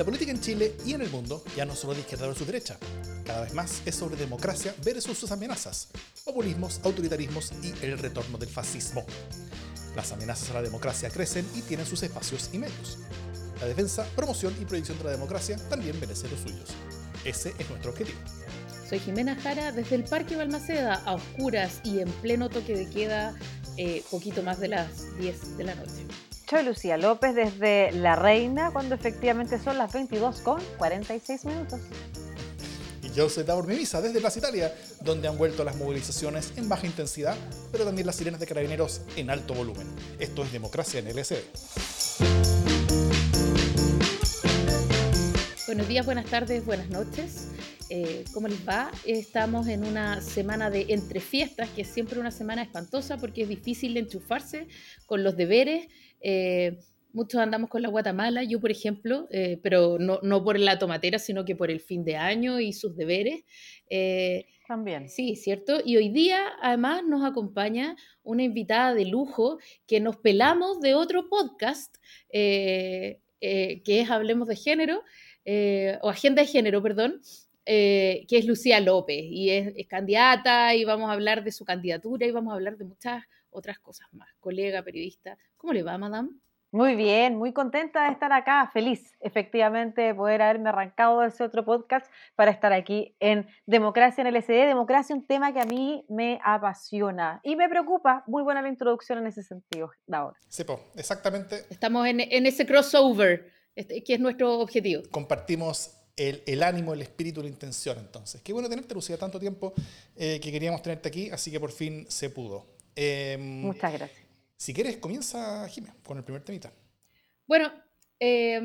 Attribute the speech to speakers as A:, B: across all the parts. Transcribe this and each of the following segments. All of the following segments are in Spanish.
A: La política en Chile y en el mundo ya no solo de izquierda versus derecha. Cada vez más es sobre democracia versus sus amenazas, populismos, autoritarismos y el retorno del fascismo. Las amenazas a la democracia crecen y tienen sus espacios y medios. La defensa, promoción y proyección de la democracia también merecen los suyos. Ese es nuestro objetivo.
B: Soy Jimena Jara desde el Parque Balmaceda, a oscuras y en pleno toque de queda, eh, poquito más de las 10 de la noche.
C: Soy Lucía López desde La Reina, cuando efectivamente son las 22 con 46 minutos.
A: Y yo soy Davor Mimisa desde Plaza Italia, donde han vuelto las movilizaciones en baja intensidad, pero también las sirenas de carabineros en alto volumen. Esto es democracia en LSD.
B: Buenos días, buenas tardes, buenas noches. Eh, ¿Cómo les va? Estamos en una semana de entre fiestas, que es siempre una semana espantosa porque es difícil de enchufarse con los deberes. Eh, muchos andamos con la guatamala, yo por ejemplo, eh, pero no, no, por la tomatera, sino que por el fin de año y sus deberes.
C: También.
B: Sí, ¿cierto? Y hoy día además nos acompaña una invitada de lujo que nos pelamos de otro podcast, que es Hablemos de Género. Eh, o Agenda de Género, perdón, eh, que es Lucía López y es, candidata y vamos a hablar de su candidatura y vamos a hablar de muchas otras cosas más. Colega, periodista, ¿cómo le va, madame?
C: Muy bien, muy contenta de estar acá, feliz efectivamente de poder haberme arrancado de ese otro podcast para estar aquí en Democracia en el SD. Democracia, un tema que a mí me apasiona y me preocupa. Muy buena la introducción en ese sentido, ahora.
A: Sepo, exactamente.
B: Estamos en, en ese crossover este, que es nuestro objetivo.
A: Compartimos el, el, ánimo, el espíritu, la intención, entonces. Qué bueno tenerte, Lucía, tanto tiempo eh, que queríamos tenerte aquí, así que por fin se pudo.
C: Eh, Muchas gracias.
A: Si quieres, comienza, Jiménez, con el primer temita.
B: Bueno, eh,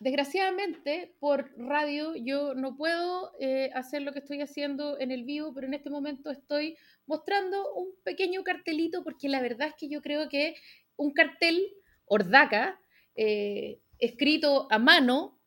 B: desgraciadamente por radio yo no puedo eh, hacer lo que estoy haciendo en el vivo, pero en este momento estoy mostrando un pequeño cartelito porque la verdad es que yo creo que un cartel ordaca eh, escrito a mano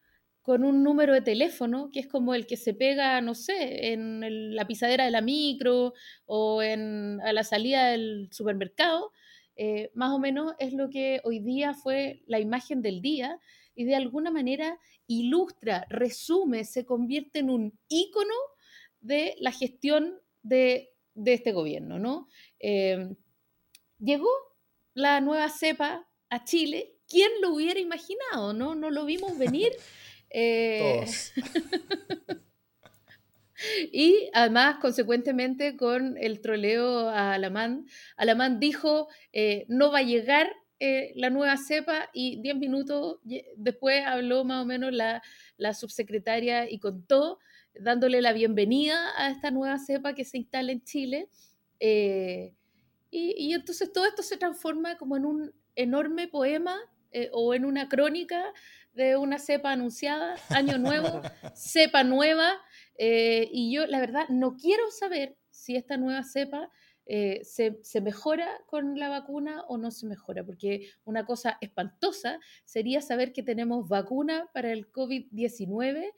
B: con un número de teléfono, que es como el que se pega, no sé, en la pisadera de la micro o en, a la salida del supermercado, eh, más o menos es lo que hoy día fue la imagen del día y de alguna manera ilustra, resume, se convierte en un ícono de la gestión de, este gobierno, ¿no? Eh, llegó la nueva cepa a Chile ¿quién lo hubiera imaginado? No, no lo vimos venir.
A: Eh,
B: y además, consecuentemente, con el troleo a Alamán, Alamán dijo, eh, no va a llegar eh, la nueva cepa y diez minutos después habló más o menos la, subsecretaria y contó, dándole la bienvenida a esta nueva cepa que se instala en Chile. y, y entonces todo esto se transforma como en un enorme poema eh, o en una crónica de una cepa anunciada, año nuevo, cepa nueva, eh, y yo la verdad no quiero saber si esta nueva cepa eh, se, se, mejora con la vacuna o no se mejora, porque una cosa espantosa sería saber que tenemos vacuna para el COVID-19,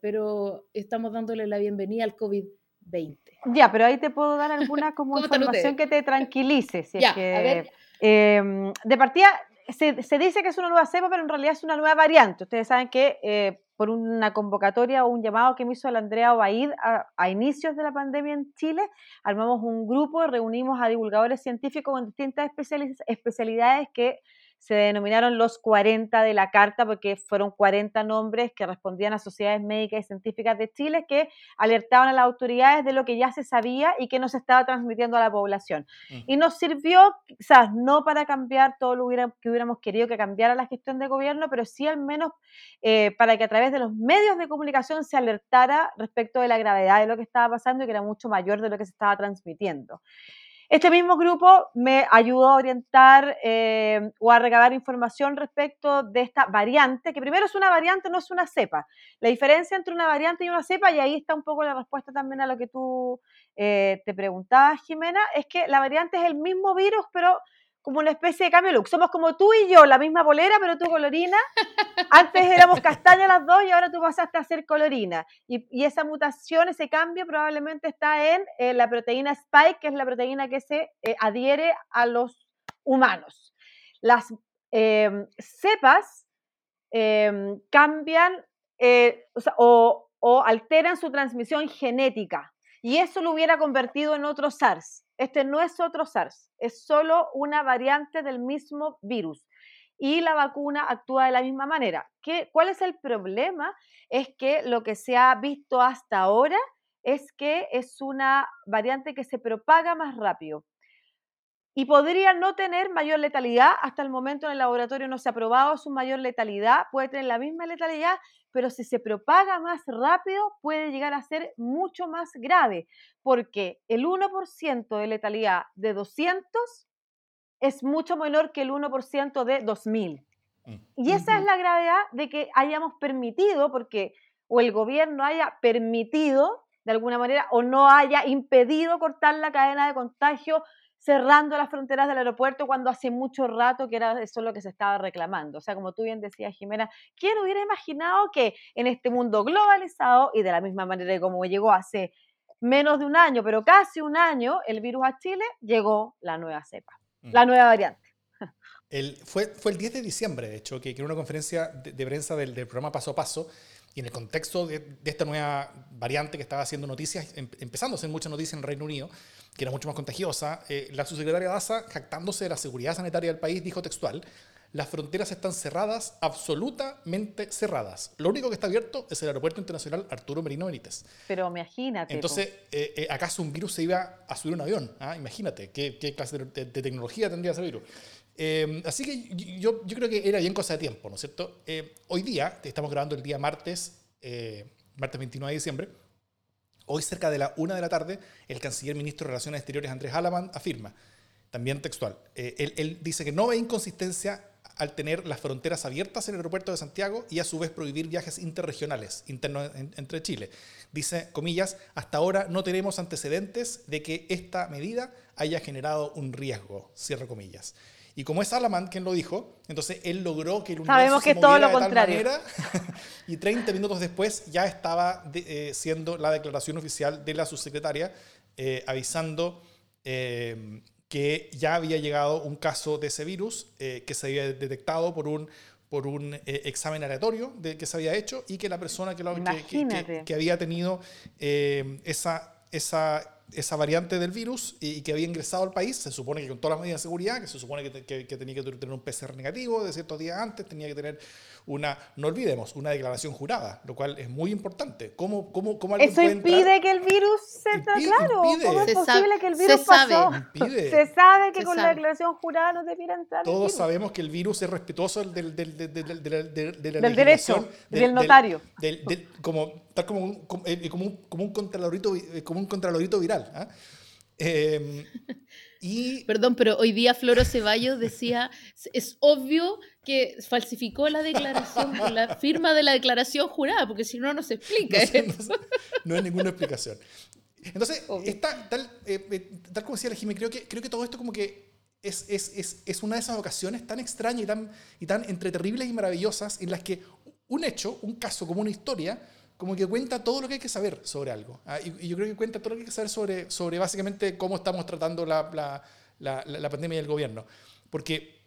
B: pero estamos dándole la bienvenida al COVID-20.
C: Ya, pero ahí te puedo dar alguna como información que te tranquilice. Si
B: ya,
C: es que,
B: a ver.
C: Em, de partida, se, dice que es una nueva cepa, pero en realidad es una nueva variante. Ustedes saben que eh, por una convocatoria o un llamado que me hizo la Andrea Obaid a, inicios de la pandemia en Chile, armamos un grupo reunimos a divulgadores científicos con distintas especialidades que se denominaron los 40 de la carta porque fueron 40 nombres que respondían a sociedades médicas y científicas de Chile que alertaban a las autoridades de lo que ya se sabía y que no se estaba transmitiendo a la población. Mm. Y nos sirvió, quizás no para cambiar todo lo que hubiéramos querido que cambiara la gestión de gobierno, pero sí al menos eh, para que a través de los medios de comunicación se alertara respecto de la gravedad de lo que estaba pasando y que era mucho mayor de lo que se estaba transmitiendo. Este mismo grupo me ayudó a orientar eh, o a recabar información respecto de esta variante, que primero es una variante, no es una cepa. La diferencia entre una variante y una cepa, y ahí está un poco la respuesta también a lo que tú eh, te preguntabas, Jimena, es que la variante es el mismo virus, pero como una especie de cambio look. Somos como tú y yo, la misma polera, pero tú colorina. Antes éramos castañas las dos y ahora tú pasaste a ser colorina. Y, esa mutación, ese cambio probablemente está en eh, la proteína spike, que es la proteína que se eh, adhiere a los humanos. Las em, cepas em, cambian eh, o, o alteran su transmisión genética. Y eso lo hubiera convertido en otro SARS. Este no es otro SARS, es solo una variante del mismo virus. Y la vacuna actúa de la misma manera. ¿Qué, ¿Cuál es el problema? Es que lo que se ha visto hasta ahora es que es una variante que se propaga más rápido y podría no tener mayor letalidad. Hasta el momento en el laboratorio no se ha probado su mayor letalidad, puede tener la misma letalidad, pero si se propaga más rápido puede llegar a ser mucho más grave, porque el 1% de letalidad de 200 es mucho menor que el 1% de 2000. Mm. Y esa es la gravedad de que hayamos permitido, porque o el gobierno haya permitido de alguna manera o no haya impedido cortar la cadena de contagio cerrando las fronteras del aeropuerto cuando hace mucho rato que era eso lo que se estaba reclamando. O sea, como tú bien decías, Jimena, ¿quién hubiera imaginado que en este mundo globalizado y de la misma manera como llegó hace menos de un año, pero casi un año, el virus a Chile, llegó la nueva cepa, mm. la nueva variante?
A: El, fue, fue el 10 de diciembre, de hecho, que, en una conferencia de, prensa del, del programa Paso a Paso, y en el contexto de, esta nueva variante que estaba haciendo noticias, em, empezando a hacer muchas noticias en Reino Unido, que era mucho más contagiosa, eh, la subsecretaria Daza, jactándose de la seguridad sanitaria del país, dijo textual, las fronteras están cerradas, absolutamente cerradas. Lo único que está abierto es el aeropuerto internacional Arturo Merino Benítez.
C: Pero imagínate.
A: Entonces, eh, eh, ¿acaso un virus se iba a subir un avión? ¿Ah? Imagínate, ¿qué, clase de, tecnología tendría ese virus? Em, así que yo, yo, creo que era bien cosa de tiempo, ¿no es cierto? Eh, hoy día, estamos grabando el día martes, eh, martes 29 de diciembre, hoy cerca de la una de la tarde, el canciller ministro de Relaciones Exteriores Andrés Halaman afirma, también textual, eh, él, dice que no ve inconsistencia al tener las fronteras abiertas en el aeropuerto de Santiago y a su vez prohibir viajes interregionales internos entre Chile. Dice, comillas, hasta ahora no tenemos antecedentes de que esta medida haya generado un riesgo, cierre comillas. Y como es Salaman quien lo dijo, entonces él logró que el universo
C: Sabemos que
A: se
C: todo lo
A: de
C: contrario.
A: tal manera y 30 minutos después ya estaba eh, siendo la declaración oficial de la subsecretaria eh, avisando eh, que ya había llegado un caso de ese virus que se había detectado por un por un examen aleatorio de, que se había hecho y que la persona que, lo, que, que había tenido esa, esa esa variante del virus y, que había ingresado al país, se supone que con todas las medidas de seguridad, que se supone que, que, tenía que tener un PCR negativo de ciertos días antes, tenía que tener una, no olvidemos, una declaración jurada, lo cual es muy importante. ¿Cómo, cómo, cómo
C: Eso impide que el virus se impide, claro. ¿Cómo es posible que el virus se pasó? Sabe. Se sabe que con la declaración jurada no debiera entrar.
A: Todos sabemos que el virus es respetuoso del, del, del, del,
C: del derecho, del, notario.
A: como, tal como un, como, eh, un, como un contralorito, eh, como un contralorito viral. ¿ah? Eh,
B: y... Perdón, pero hoy día Floro Ceballos decía, es obvio que falsificó la declaración, la firma de la declaración jurada, porque si no, no se explica.
A: No, hay ninguna explicación. Entonces, está, tal, eh, eh, tal como decía la Jimmy, creo que, creo que todo esto como que es, es, es, es, una de esas ocasiones tan extrañas y tan, y tan entre terribles y maravillosas en las que un hecho, un caso como una historia, como que cuenta todo lo que hay que saber sobre algo. ¿ah? Y, yo creo que cuenta todo lo que hay que saber sobre, sobre básicamente cómo estamos tratando la, la, la, la pandemia y el gobierno. Porque,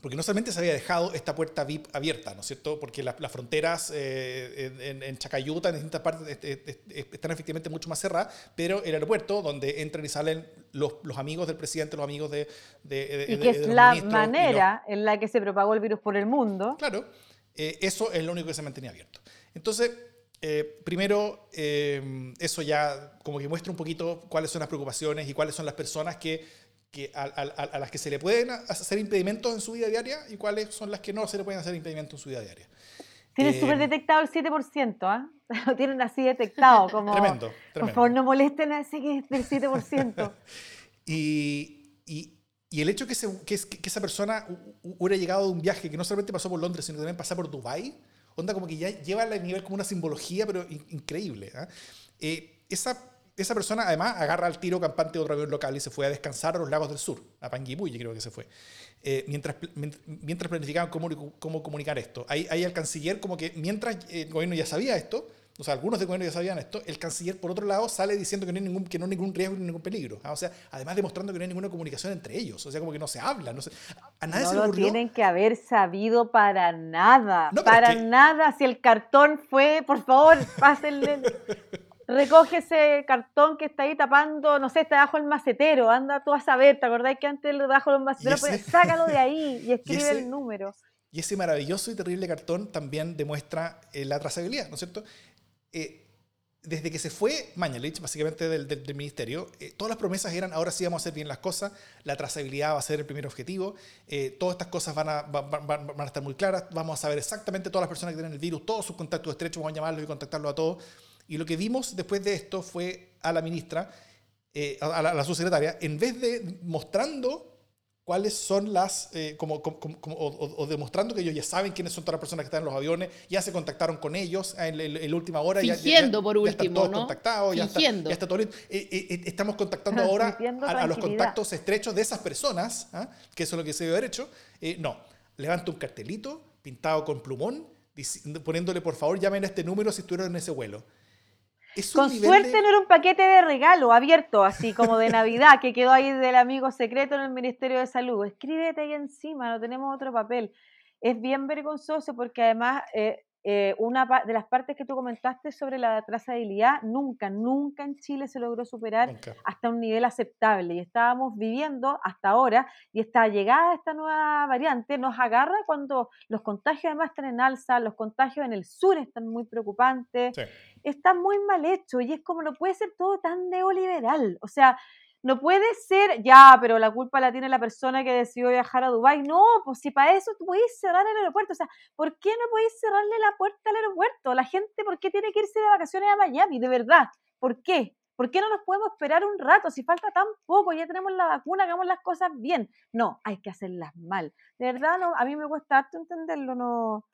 A: porque no solamente se había dejado esta puerta VIP abierta, ¿no es cierto? Porque las fronteras eh, en, en, Chacayuta, en distintas partes, están efectivamente mucho más cerradas, pero el aeropuerto, donde entran y salen los, los amigos del presidente, los amigos de... de,
C: y que es la manera en la que se propagó el virus por el mundo.
A: Claro, eh, eso es lo único que se mantenía abierto. Entonces, eh, primero, eh, eso ya como que muestra un poquito cuáles son las preocupaciones y cuáles son las personas que, que a, a, las que se le pueden hacer impedimentos en su vida diaria y cuáles son las que no se le pueden hacer impedimentos en su vida diaria.
C: Tiene eh, súper detectado el 7%, ¿ah? Lo tienen así detectado, como...
A: tremendo,
C: tremendo. Por favor, no molesten a ese que es del 7%.
A: y, y, y, el hecho que, se, que, que, esa persona hubiera llegado de un viaje que no solamente pasó por Londres, sino también pasó por Dubái, onda como que ya lleva a nivel como una simbología, pero increíble. ¿ah? Eh, esa, esa persona además agarra al tiro campante de otro avión local y se fue a descansar a los lagos del sur, a Panguipulli creo que se fue, eh, mientras, mientras planificaban cómo, cómo comunicar esto. Ahí, ahí el canciller como que mientras el gobierno ya sabía esto, o sea, algunos de gobierno ya sabían esto, el canciller, por otro lado, sale diciendo que no hay ningún, que no hay ningún riesgo ni ningún peligro. ¿ah? O sea, además demostrando que no hay ninguna comunicación entre ellos. O sea, como que no se habla. No se... A nadie
C: no
A: se le
C: lo
A: ocurrió.
C: tienen que haber sabido para nada,
A: No,
C: para
A: es que-
C: nada. Si el cartón fue, por favor, pásenle. Recoge ese cartón que está ahí tapando, no sé, está debajo del macetero, anda tú a saber, ¿te acordás que antes debajo del macetero,
A: ese-
C: pues, sácalo de ahí y escribe
A: ese-
C: el número?
A: Y ese maravilloso y terrible cartón también demuestra eh, la trazabilidad, ¿no es cierto? Eh, desde que se fue Mañalich, básicamente del, del- del ministerio, eh, todas las promesas eran, ahora sí vamos a hacer bien las cosas, la trazabilidad va a ser el primer objetivo, eh, todas estas cosas van a, va- va- van- van a estar muy claras, vamos a saber exactamente todas las personas que tienen el virus, todos sus contactos estrechos, vamos a llamarlos y contactarlos a todos. Y lo que vimos después de esto fue a la ministra, eh, a, la, a la subsecretaria, en vez de mostrando cuáles son las, eh, como, como- como- o, o- o demostrando que ellos ya saben quiénes son todas las personas que están en los aviones, ya se contactaron con ellos en, en- en la última hora. ya- ya-
B: Fingiendo,
A: ya-
B: por
A: ya están
B: último,
A: todos
B: ¿no?
A: contactados, ya está,
B: Fingiendo.
A: ya está todo listo. Eh, eh, eh, estamos contactando ahora a, a los contactos estrechos de esas personas, ¿ah? que eso es lo que se debe haber hecho. Eh, no, levanta un cartelito pintado con plumón, poniéndole por favor llamen a este número si estuvieron en ese vuelo.
C: Con suerte
A: de-
C: no era un paquete de regalo abierto, así como de Navidad, que quedó ahí del amigo secreto en el Ministerio de Salud. Escríbete ahí encima, no tenemos otro papel. Es bien vergonzoso porque además eh, eh, una de las partes que tú comentaste sobre la trazabilidad, nunca, nunca en Chile se logró superar
A: Nunca.
C: hasta un nivel aceptable y estábamos viviendo hasta ahora y esta llegada de esta nueva variante nos agarra cuando los contagios además están en alza, los contagios en el sur están muy preocupantes,
A: Sí.
C: está muy mal hecho y es como no puede ser todo tan neoliberal, o sea, no puede ser, ya, pero la culpa la tiene la persona que decidió viajar a Dubái. No, pues si para eso tú podés cerrar el aeropuerto. O sea, ¿por qué no podéis cerrarle la puerta al aeropuerto? La gente, ¿por qué tiene que irse de vacaciones a Miami? De verdad, ¿por qué? ¿Por qué no nos podemos esperar un rato? Si falta tan poco, ya tenemos la vacuna, hagamos las cosas bien. No, hay que hacerlas mal. De verdad, no, a mí me cuesta harto entenderlo, no,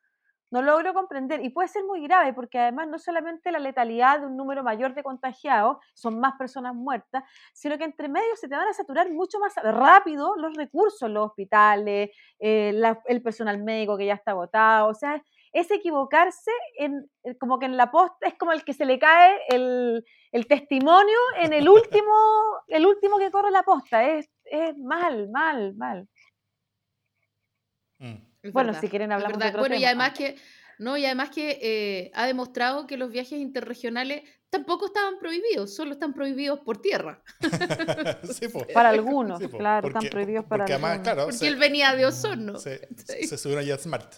C: no logro comprender. Y puede ser muy grave porque además no solamente la letalidad de un número mayor de contagiados, son más personas muertas, sino que entre medio se te van a saturar mucho más rápido los recursos, los hospitales, eh, la- el personal médico que ya está agotado. O sea, es equivocarse en, en- como que en la posta, es como el que se le cae el, el testimonio en el último, el último que corre la posta. Es, es mal, mal, mal.
A: Mm.
B: Es
C: Bueno,
B: verdad,
C: si quieren
B: es
C: hablamos de otro
B: Bueno, y además que, no, y además que eh, ha demostrado que los viajes interregionales tampoco estaban prohibidos, solo están prohibidos por tierra.
A: Sí, po.
C: Para algunos,
A: Sí, po,
C: claro,
A: porque-
C: están prohibidos para
A: porque además,
C: algunos.
A: claro,
B: Porque
A: se-
B: él venía de Osorno.
A: se,
B: ¿cachai?
A: se subió a JetSmart.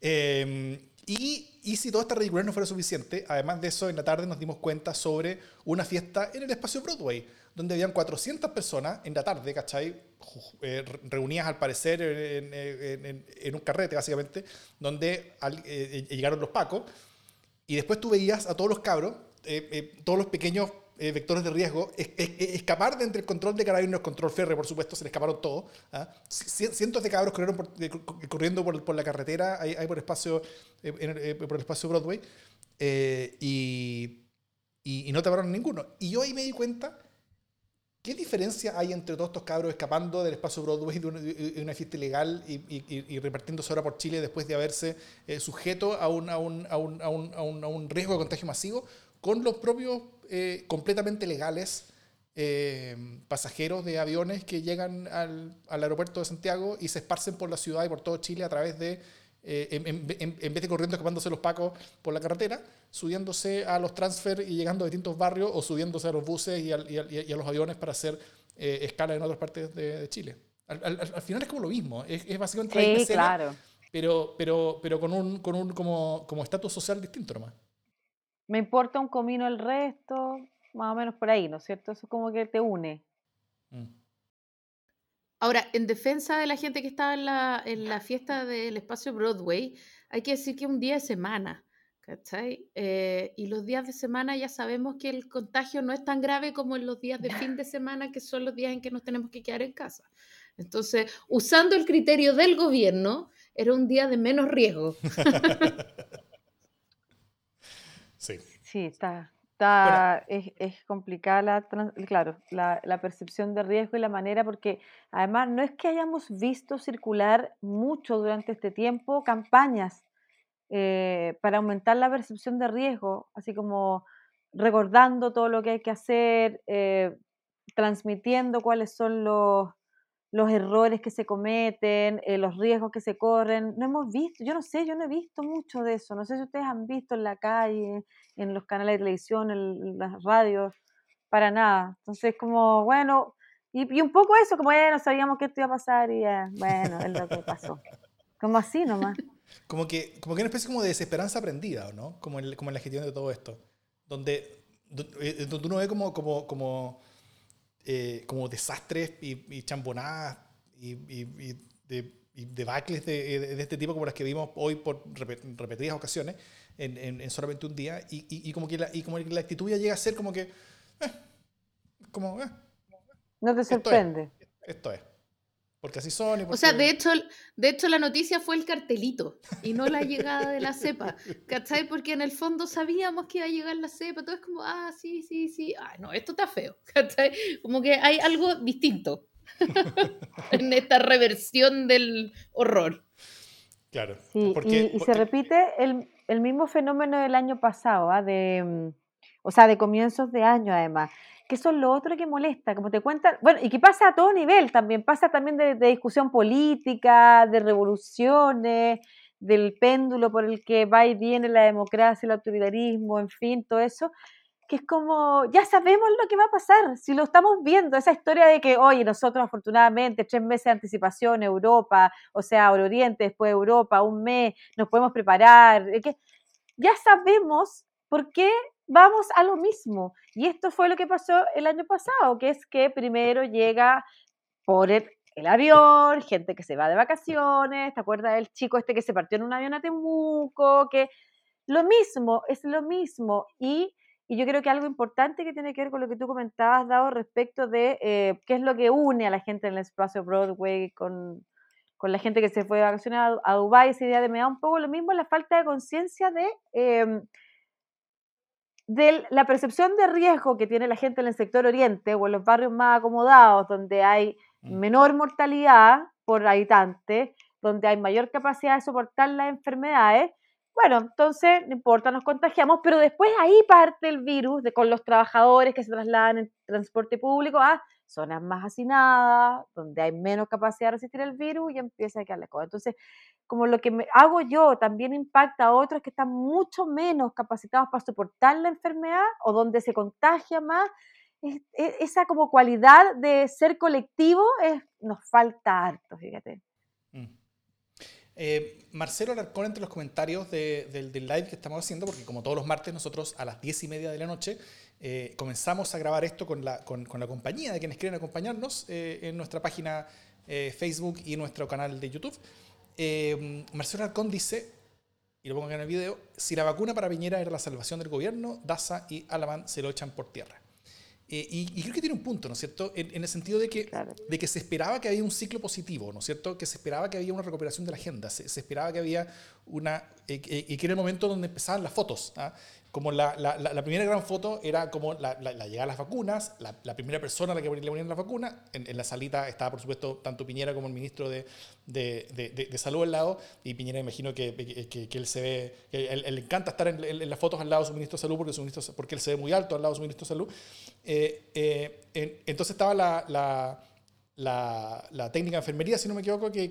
A: Eh, y, y si toda esta ridiculez no fuera suficiente, además de eso, en la tarde nos dimos cuenta sobre una fiesta en el espacio Broadway, donde habían 400 personas en la tarde, ¿cachai? Eh, re- reunidas al parecer en, en- en- en un carrete, básicamente, donde al- eh, eh, llegaron los pacos. Y después tú veías a todos los cabros, eh, eh, todos los pequeños eh, vectores de riesgo, es- es- es- escapar de entre el control de carabineros, control férreo, por supuesto, se le escaparon todos. ¿ah? Cientos de cabros corrieron por- co- corriendo por, por la carretera, ahí, ahí por, espacio, el- por el espacio Broadway, y, y, y no taparon ninguno. Y yo ahí me di cuenta, ¿qué diferencia hay entre todos estos cabros escapando del espacio Broadway de una, de una fiesta ilegal y, y, y- repartiéndose ahora por Chile después de haberse sujeto a un, riesgo de contagio masivo con los propios eh, completamente legales eh, pasajeros de aviones que llegan al, aeropuerto de Santiago y se esparcen por la ciudad y por todo Chile a través de, eh, en- en vez de corriendo escapándose los pacos por la carretera, subiéndose a los transfer y llegando a distintos barrios o subiéndose a los buses y, al- y al- y a los aviones para hacer eh, escala en otras partes de, de Chile. Al, al- al final es como lo mismo, es, es básicamente la
C: Sí,
A: escena,
C: claro.
A: pero, pero, pero con un, con un como, como estatus social distinto nomás.
C: Me importa un comino el resto, más o menos por ahí, ¿no es cierto? Eso es como que te une.
A: Mm.
B: Ahora, en defensa de la gente que estaba en la, en la fiesta del espacio Broadway, hay que decir que un día de semana, ¿cachai? Eh, y los días de semana ya sabemos que el contagio no es tan grave como en los días de fin de semana, que son los días en que nos tenemos que quedar en casa. Entonces, usando el criterio del gobierno, era un día de menos riesgo.
A: Sí.
C: Sí, está, está es, es complicada la, trans- claro, la, la percepción de riesgo y la manera, porque además no es que hayamos visto circular mucho durante este tiempo campañas eh, para aumentar la percepción de riesgo, así como recordando todo lo que hay que hacer, eh, transmitiendo cuáles son los, los errores que se cometen, eh, los riesgos que se corren. No hemos visto, yo no sé, yo no he visto mucho de eso. No sé si ustedes han visto en la calle, en los canales de televisión, en las radios, para nada. Entonces, como, bueno, y, un poco eso, como ya no sabíamos qué esto iba a pasar y bueno, es lo que pasó. Como así nomás.
A: Como que, como que una especie como de desesperanza aprendida, ¿no? Como en, como en la gestión de todo esto. Donde, donde uno ve como, como, como eh, como desastres y, y chambonadas y, y, de, debacles de, de, este tipo como las que vimos hoy por repetidas ocasiones en, en, solamente un día y, como que la, y como la actitud ya llega a ser como que eh, como eh,
C: no te sorprende
A: esto es, porque así son.
B: O sea, de hecho, de hecho la noticia fue el cartelito y no la llegada de la cepa. ¿Cachai? Porque en el fondo sabíamos que iba a llegar la cepa. Todo es como, ah, sí, sí, sí. Ah, no, esto está feo. ¿Cachai? Como que hay algo distinto en esta reversión del horror.
A: Claro.
C: Sí, y, se repite el, el, mismo fenómeno del año pasado, de, mm, o sea, de comienzos de año además que eso es lo otro que molesta, como te cuentan, bueno, y que pasa a todo nivel también, pasa también de, discusión política, de revoluciones, del péndulo por el que va y viene la democracia, el autoritarismo, en fin, todo eso, que es como, ya sabemos lo que va a pasar, si lo estamos viendo, esa historia de que, oye, nosotros afortunadamente, tres meses de anticipación, Europa, o sea, Oriente, después Europa, un mes, nos podemos preparar, que ya sabemos por qué vamos a lo mismo. Y esto fue lo que pasó el año pasado, que es que primero llega por el, avión, gente que se va de vacaciones, ¿te acuerdas del chico este que se partió en un avión a Temuco? Que lo mismo, es lo mismo. Y, yo creo que algo importante que tiene que ver con lo que tú comentabas, Dado, respecto de eh, qué es lo que une a la gente en el espacio Broadway con, la gente que se fue de vacaciones a, a Dubái, esa idea de me da un poco lo mismo, la falta de conciencia de... Em, de la percepción de riesgo que tiene la gente en el sector oriente o en los barrios más acomodados, donde hay mm. menor mortalidad por habitante, donde hay mayor capacidad de soportar las enfermedades, bueno, entonces no importa, nos contagiamos, pero después ahí parte el virus de, con los trabajadores que se trasladan en transporte público a zonas más hacinadas, donde hay menos capacidad de resistir el virus y empieza a quedar la cosa. Entonces, como lo que me hago yo también impacta a otros que están mucho menos capacitados para soportar la enfermedad o donde se contagia más, esa como cualidad de ser colectivo es, nos falta harto, fíjate. Mm.
A: Eh, Marcelo Alarcón entre los comentarios del, live que estamos haciendo, porque como todos los martes nosotros a las diez y media de la noche eh, comenzamos a grabar esto con la, con, la compañía de quienes quieren acompañarnos eh, en nuestra página Facebook y nuestro canal de YouTube. Marcelo Alarcón dice, y lo pongo acá en el video, si la vacuna para Piñera era la salvación del gobierno, Daza y Alamán se lo echan por tierra. Eh, y, creo que tiene un punto, ¿no es cierto? En, el sentido de que, de que se esperaba que había un ciclo positivo, ¿no es cierto? Que se esperaba que había una recuperación de la agenda, se, esperaba que había una... Eh, y que era el momento donde empezaban las fotos. ¿ah? Como la, la, la, primera gran foto era como la, llegada de las vacunas, la, primera persona a la que le ponían la vacuna. En, en, la salita estaba, por supuesto, tanto Piñera como el ministro de, de, de, de Salud al lado. Y Piñera, imagino que, que, que él se ve, que él, le encanta estar en, las fotos al lado de su ministro de Salud porque, su ministro, porque él se ve muy alto al lado de su ministro de Salud. Eh, eh, entonces estaba la, la, técnica de enfermería, si no me equivoco, que,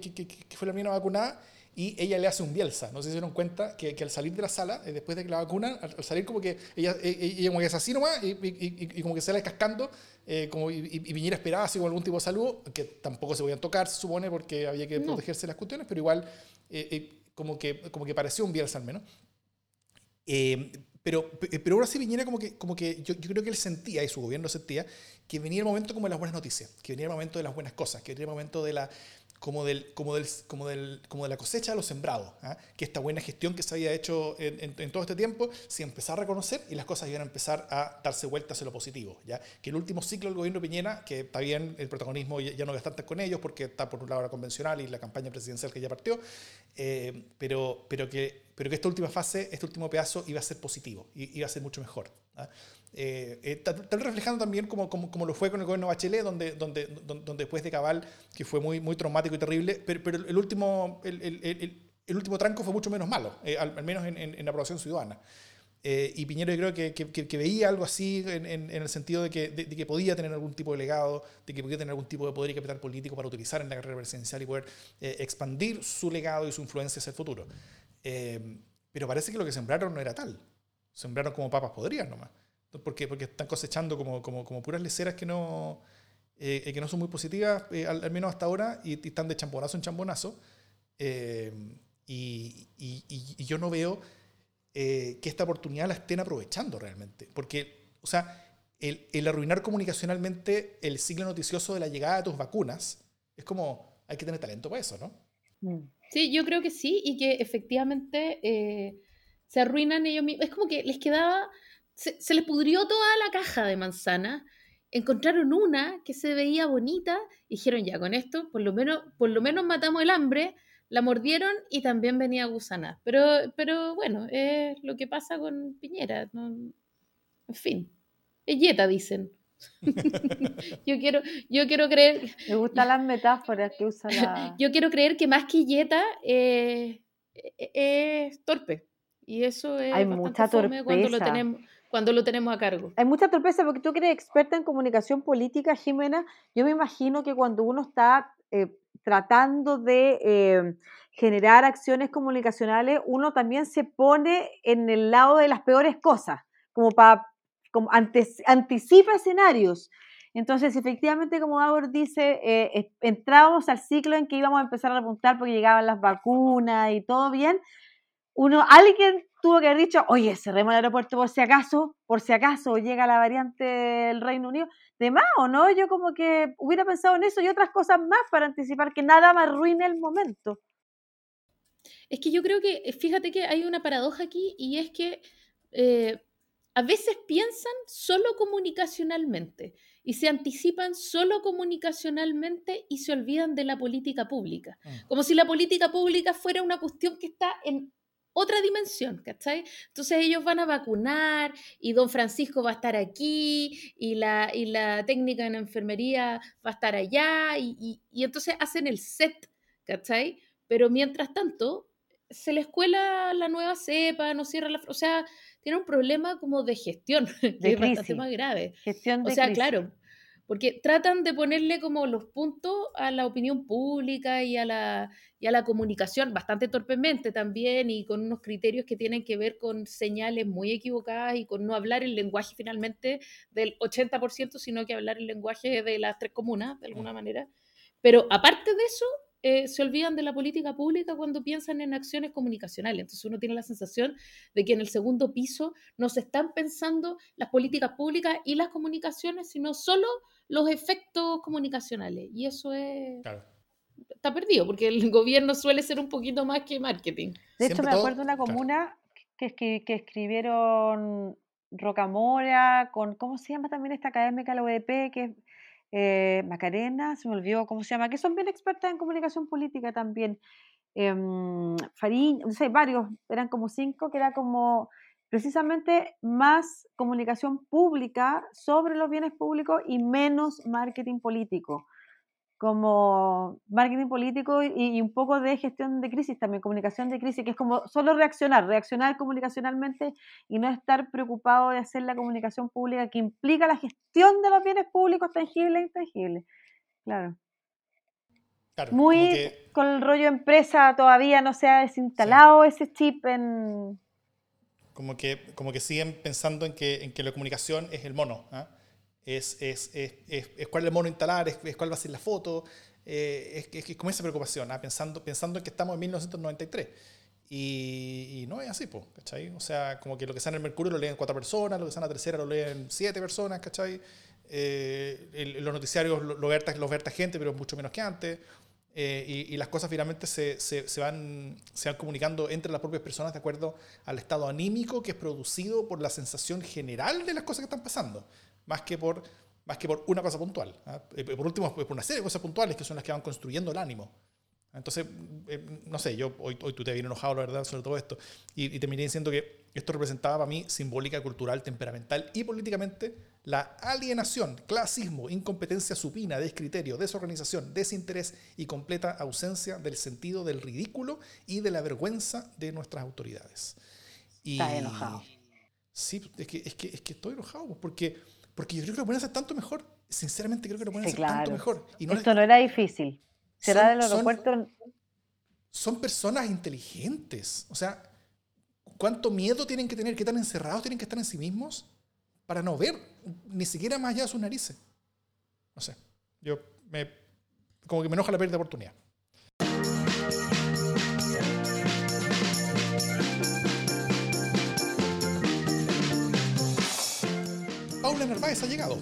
A: fue la primera vacunada y ella le hace un bielsa. No sé si se dieron cuenta que, que al salir de la sala, eh, después de que la vacunan, al, salir como que ella, eh, eh, ella, como que es así nomás y, y, como que sale cascando como, y, y Piñera esperaba así con algún tipo de salud, que tampoco se podían tocar, se supone, porque había que protegerse las cuestiones, pero igual como, que, como que pareció un bielsa al menos. pero, pero ahora sí Piñera como que, como que yo, yo, creo que él sentía, y su gobierno sentía, que venía el momento como de las buenas noticias, que venía el momento de las buenas cosas, que venía el momento de la, como, del, como, del, como, del, como de la cosecha de los sembrados, ¿ah? que esta buena gestión que se había hecho en, en, todo este tiempo se empezar a reconocer y las cosas iban a empezar a darse vueltas hacia lo positivo. ¿ya? Que el último ciclo del gobierno Piñera, que está bien, el protagonismo ya, no es tanto con ellos porque está por un lado la convencional y la campaña presidencial que ya partió, eh, pero, pero, que, pero que esta última fase, este último pedazo iba a ser positivo, iba a ser mucho mejor. ¿ah? Eh, eh reflejando también como, como, como, lo fue con el gobierno Bachelet, donde, donde, donde, después de Cabal, que fue muy, muy traumático y terrible, pero, pero el, último, el, el, el, último tranco fue mucho menos malo, eh, al, menos en, en, la aprobación ciudadana. Eh, y Piñero yo creo que, que, veía algo así en, en, el sentido de que, de, que, podía tener algún tipo de legado, de que podía tener algún tipo de poder y capital político para utilizar en la carrera presidencial y poder eh, expandir su legado y su influencia hacia el futuro. Eh, pero parece que lo que sembraron no era tal. Sembraron como papas podrían nomás. Porque, porque están cosechando como, como, como puras leceras que no, que no son muy positivas, al, menos hasta ahora, y, están de chambonazo en chambonazo. Y, y, y yo no veo eh, que esta oportunidad la estén aprovechando realmente. Porque, o sea, el, el, arruinar comunicacionalmente el ciclo noticioso de la llegada de tus vacunas, es como, hay que tener talento para eso, ¿no?
B: Mm. Sí, yo creo que sí, y que efectivamente eh, se arruinan ellos mismos. Es como que les quedaba, se, se les pudrió toda la caja de manzana, encontraron una que se veía bonita, y dijeron ya, con esto, por lo menos, por lo menos matamos el hambre, la mordieron y también venía gusana. Pero, pero bueno, es lo que pasa con Piñera. En fin, es yeta, dicen. yo, quiero, yo quiero creer.
C: Me gustan las metáforas que usa la.
B: yo quiero creer que más que yeta eh, es torpe. Y eso es.
C: Hay mucha torpeza.
B: Cuando lo, tenemos, cuando lo tenemos a cargo.
C: Hay mucha torpeza porque tú que eres experta en comunicación política, Jimena. Yo me imagino que cuando uno está. Eh, tratando de eh, generar acciones comunicacionales, uno también se pone en el lado de las peores cosas, como para como anticipa escenarios. Entonces, efectivamente, como Gabor dice, eh, entrábamos al ciclo en que íbamos a empezar a repuntar porque llegaban las vacunas y todo bien. Uno, alguien tuvo que haber dicho, oye, cerremos el aeropuerto por si acaso, por si acaso llega la variante del Reino Unido de más, ¿o no? Yo como que hubiera pensado en eso y otras cosas más para anticipar que nada más arruine el momento.
B: Es que yo creo que, eh, fíjate que hay una paradoja aquí y es que eh, a veces piensan solo comunicacionalmente y se anticipan solo comunicacionalmente y se olvidan de la política pública. Mm. Como si la política pública fuera una cuestión que está en otra dimensión, ¿cachai? Entonces ellos van a vacunar y don Francisco va a estar aquí y la, y la técnica en enfermería va a estar allá y, entonces hacen el set, ¿cachai? Pero mientras tanto, se les cuela la nueva cepa, no cierra la... O sea, tiene un problema como de gestión, que es bastante más grave.
C: Gestión de
B: o sea, claro, porque tratan de ponerle como los puntos a la opinión pública y a la, y a la comunicación, bastante torpemente también, y con unos criterios que tienen que ver con señales muy equivocadas y con no hablar el lenguaje finalmente del 80%, sino que hablar el lenguaje de las tres comunas, de alguna manera. Pero aparte de eso, eh, se olvidan de la política pública cuando piensan en acciones comunicacionales. Entonces uno tiene la sensación de que en el segundo piso no se están pensando las políticas públicas y las comunicaciones, sino solo los efectos comunicacionales. Y eso es... Está perdido, porque el gobierno suele ser un poquito más que marketing.
C: De hecho, me acuerdo de una comuna que, que, escribieron Rocamora, con, ¿cómo se llama también esta académica, la UDP, que es eh, Macarena, se me olvidó cómo se llama, que son bien expertas en comunicación política también. Eh, Farín, no sé, varios, eran como cinco, que era como precisamente más comunicación pública sobre los bienes públicos y menos marketing político como marketing político y, un poco de gestión de crisis también, comunicación de crisis, que es como solo reaccionar, reaccionar comunicacionalmente y no estar preocupado de hacer la comunicación pública que implica la gestión de los bienes públicos tangibles e intangibles. Claro. Muy con el rollo empresa todavía no se ha desinstalado ese chip en...
A: Como que, como que siguen pensando en que, en que la comunicación es el mono. ¿ah? es, es, es, es, cuál es el mono instalar, es, cuál va a ser la foto, eh, es, es, como esa preocupación, ¿ah? pensando, pensando en que estamos en 1993. Y, y no es así, ¿cachai? O sea, como que lo que sale en el Mercurio lo leen cuatro personas, lo que sale en la tercera lo leen siete personas, ¿cachai? Eh, los noticiarios lo, lo, los verta gente, pero mucho menos que antes. Eh, y, las cosas finalmente se, se, se, van, se van comunicando entre las propias personas de acuerdo al estado anímico que es producido por la sensación general de las cosas que están pasando más que por, más que por una cosa puntual. ¿ah? Eh, por último, por una serie de cosas puntuales que son las que van construyendo el ánimo. Entonces, eh, no sé, yo hoy, hoy tú te bien enojado, la verdad, sobre todo esto, y, y terminé diciendo que esto representaba para mí simbólica, cultural, temperamental y políticamente la alienación, clasismo, incompetencia supina, descriterio, desorganización, desinterés y completa ausencia del sentido del ridículo y de la vergüenza de nuestras autoridades.
C: Y, Está enojado.
A: Sí, es que, es que, es que estoy enojado, pues, porque, porque yo creo que lo pueden hacer tanto mejor. Sinceramente creo que lo pueden hacer tanto mejor.
C: Y Esto no era difícil. Cerrar el aeropuerto...
A: Son, son personas inteligentes. O sea, ¿cuánto miedo tienen que tener? ¿Qué tan encerrados tienen que estar en sí mismos para no ver ni siquiera más allá de sus narices? No sé. Yo me... Como que me enoja la pérdida de oportunidad. Paula Narváez ha llegado.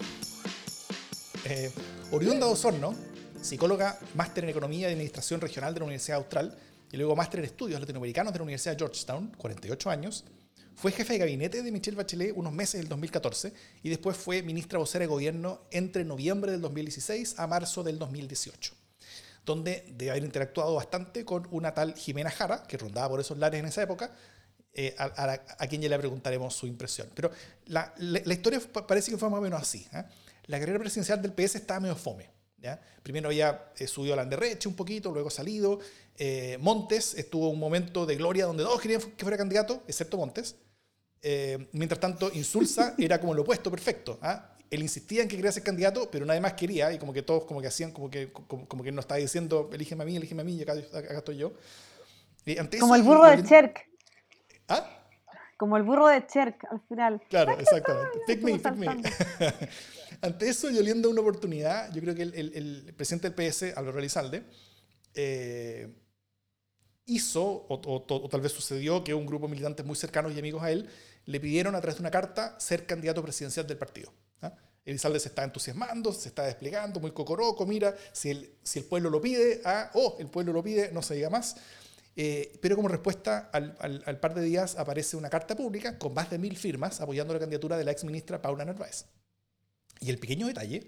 A: Eh, oriunda de Osorno, psicóloga, máster en Economía y Administración Regional de la Universidad Austral y luego máster en Estudios Latinoamericanos de la Universidad de Georgetown, 48 años. Fue jefe de gabinete de Michelle Bachelet unos meses del 2014 y después fue ministra vocera de gobierno entre noviembre del 2016 a marzo del 2018, donde debe haber interactuado bastante con una tal Jimena Jara, que rondaba por esos lares en esa época, eh, a, quien ya le preguntaremos su impresión. Pero la, historia parece que fue más o menos así. ¿eh? La carrera presidencial del PS estaba medio fome. ¿Ya? Primero había eh, subido a Landerreche un poquito, luego salido. Montes estuvo un momento de gloria donde todos querían que fuera candidato, excepto Montes. mientras tanto, Insulza era como lo opuesto, perfecto. ¿ah? Él insistía en que quería ser candidato, pero nadie más quería, y como que todos como que hacían, como que, como, que no estaba diciendo, elígeme a mí, elígeme a mí, y acá, estoy yo.
C: como el burro de Cherk.
A: ¿Ah?
C: Como el burro de Cherk al final.
A: Claro, exactamente. Pick me, pick me. Ante eso, y oliendo una oportunidad, yo creo que el, presidente del PS, Álvaro Elizalde, eh, hizo, o, tal vez sucedió, que un grupo de militantes muy cercanos y amigos a él le pidieron a través de una carta ser candidato presidencial del partido. ¿ah? Elizalde se está entusiasmando, se está desplegando, muy cocoroco, mira, si el, pueblo lo pide, ah, oh, el pueblo lo pide, no se diga más. Eh, pero como respuesta, al, par de días aparece una carta pública con más de mil firmas apoyando la candidatura de la ex ministra Paula Narváez. Y el pequeño detalle,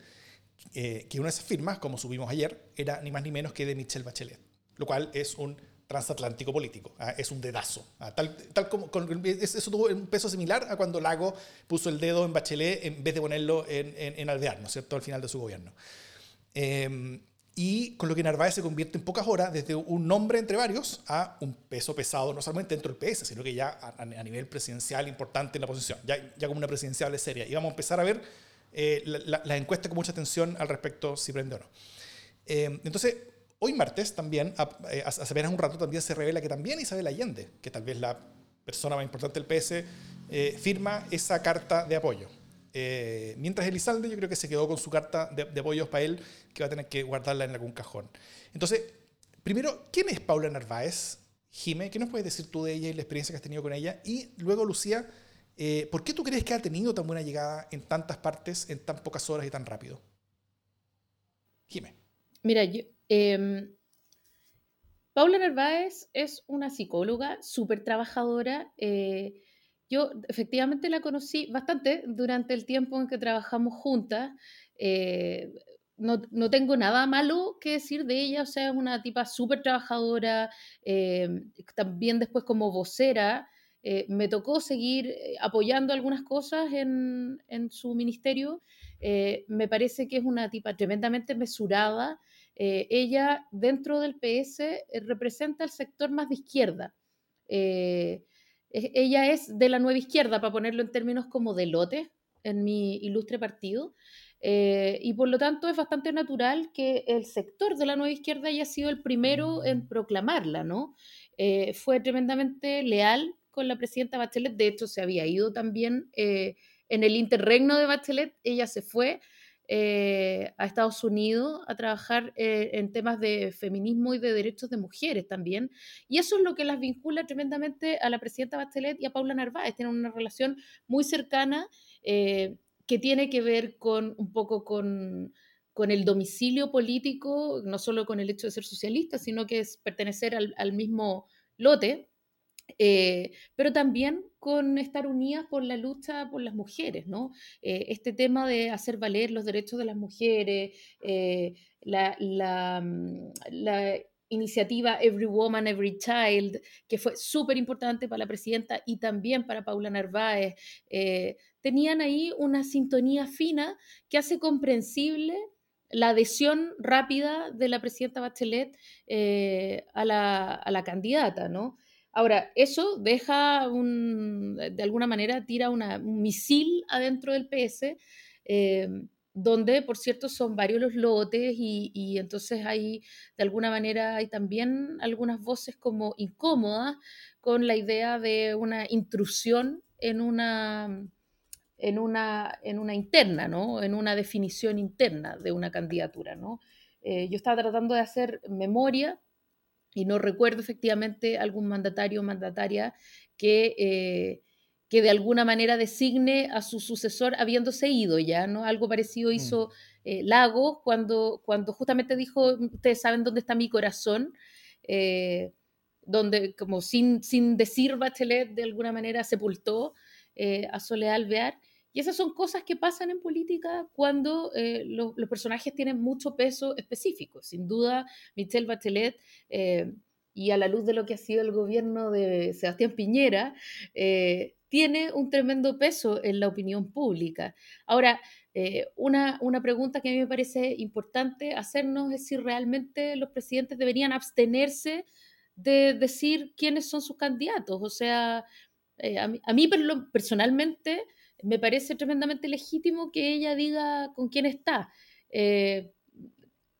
A: eh, que una de esas firmas, como subimos ayer, era ni más ni menos que de Michelle Bachelet, lo cual es un transatlántico político, ¿ah? es un dedazo. ¿ah? Tal, tal como, eso tuvo un peso similar a cuando Lago puso el dedo en Bachelet en vez de ponerlo en, en, Alvear, ¿no es cierto?, al final de su gobierno. Eh, y con lo que Narváez se convierte en pocas horas desde un nombre entre varios a un peso pesado, no solamente dentro del PS, sino que ya a, nivel presidencial importante en la posición, ya, ya como una presidencial seria. Y vamos a empezar a ver eh, las la, encuestas con mucha atención al respecto si prende o no. Eh, entonces, hoy martes también, eh, hace apenas un rato, también se revela que también Isabel Allende, que tal vez la persona más importante del PS, firma esa carta de apoyo. Eh, mientras Elizalde yo creo que se quedó con su carta de, de, apoyos para él, que va a tener que guardarla en algún cajón. Entonces, primero, ¿quién es Paula Narváez? Jime, ¿qué nos puedes decir tú de ella y la experiencia que has tenido con ella? Y luego, Lucía, eh, ¿por qué tú crees que ha tenido tan buena llegada en tantas partes, en tan pocas horas y tan rápido? Jime.
B: Mira, yo, em, Paula Narváez es una psicóloga súper trabajadora. Eh, yo efectivamente la conocí bastante durante el tiempo en que trabajamos juntas. Eh, no, no, tengo nada malo que decir de ella, o sea, es una tipa súper trabajadora, también después como vocera, eh, me tocó seguir apoyando algunas cosas en, en su ministerio, me parece que es una tipa tremendamente mesurada, ella dentro del PS representa el sector más de izquierda ella es de la nueva izquierda, para ponerlo en términos como de lote en mi ilustre partido. Eh, y por lo tanto es bastante natural que el sector de la nueva izquierda haya sido el primero en proclamarla, ¿no? Eh, fue tremendamente leal con la presidenta Bachelet, de hecho se había ido también eh, en el interregno de Bachelet, ella se fue eh, a Estados Unidos a trabajar eh, en temas de feminismo y de derechos de mujeres también. Y eso es lo que las vincula tremendamente a la presidenta Bachelet y a Paula Narváez. Tienen una relación muy cercana que tiene que ver con un poco con, con, el domicilio político, no solo con el hecho de ser socialista, sino que es pertenecer al mismo lote. Eh, pero también con estar unidas por la lucha por las mujeres, ¿no? Eh, este tema de hacer valer los derechos de las mujeres, eh, la, la, mm, la, iniciativa Every Woman, Every Child, que fue súper importante para la presidenta y también para Paula Narváez, tenían ahí una sintonía fina que hace comprensible la adhesión rápida de la presidenta Bachelet a la, a, la, candidata, ¿no? Ahora, eso deja un, de alguna manera, tira un misil adentro del PS, eh, donde, por cierto, son varios los lotes y, y, entonces hay, de alguna manera, hay también algunas voces como incómodas con la idea de una intrusión en una, en una, en una interna, ¿no? En una definición interna de una candidatura, ¿no? Eh, yo estaba tratando de hacer memoria y no recuerdo efectivamente algún mandatario o mandataria que, eh, que de alguna manera designe a su sucesor habiéndose ido ya, ¿no? Algo parecido mm. hizo eh, Lagos cuando, cuando justamente dijo, ustedes saben dónde está mi corazón, eh, donde como sin, sin decir Bachelet de alguna manera sepultó a Soledad Alvear. Y esas son cosas que pasan en política cuando eh, los, personajes tienen mucho peso específico. Sin duda, Michelle Bachelet, eh, y a la luz de lo que ha sido el gobierno de Sebastián Piñera, eh, tiene un tremendo peso en la opinión pública. Ahora, una, pregunta que a mí me parece importante hacernos es si realmente los presidentes deberían abstenerse de decir quiénes son sus candidatos. O sea, a a mí personalmente me parece tremendamente legítimo que ella diga con quién está. Eh,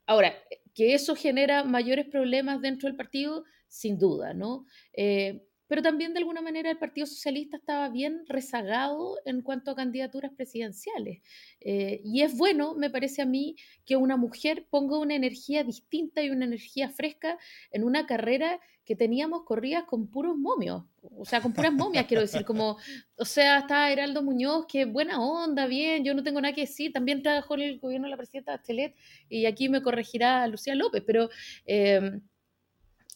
B: ahora, que eso genera mayores problemas dentro del partido, sin duda, ¿no? Eh, pero también de alguna manera el Partido Socialista estaba bien rezagado en cuanto a candidaturas presidenciales. Eh, y es bueno, me parece a mí, que una mujer ponga una energía distinta y una energía fresca en una carrera que teníamos corridas con puros momios, o sea, con puras momias, quiero decir, como, o sea, está Heraldo Muñoz, que buena onda, bien, yo no tengo nada que decir, también trabajó en el gobierno de la presidenta Bachelet, y aquí me corregirá Lucía López, pero... Eh,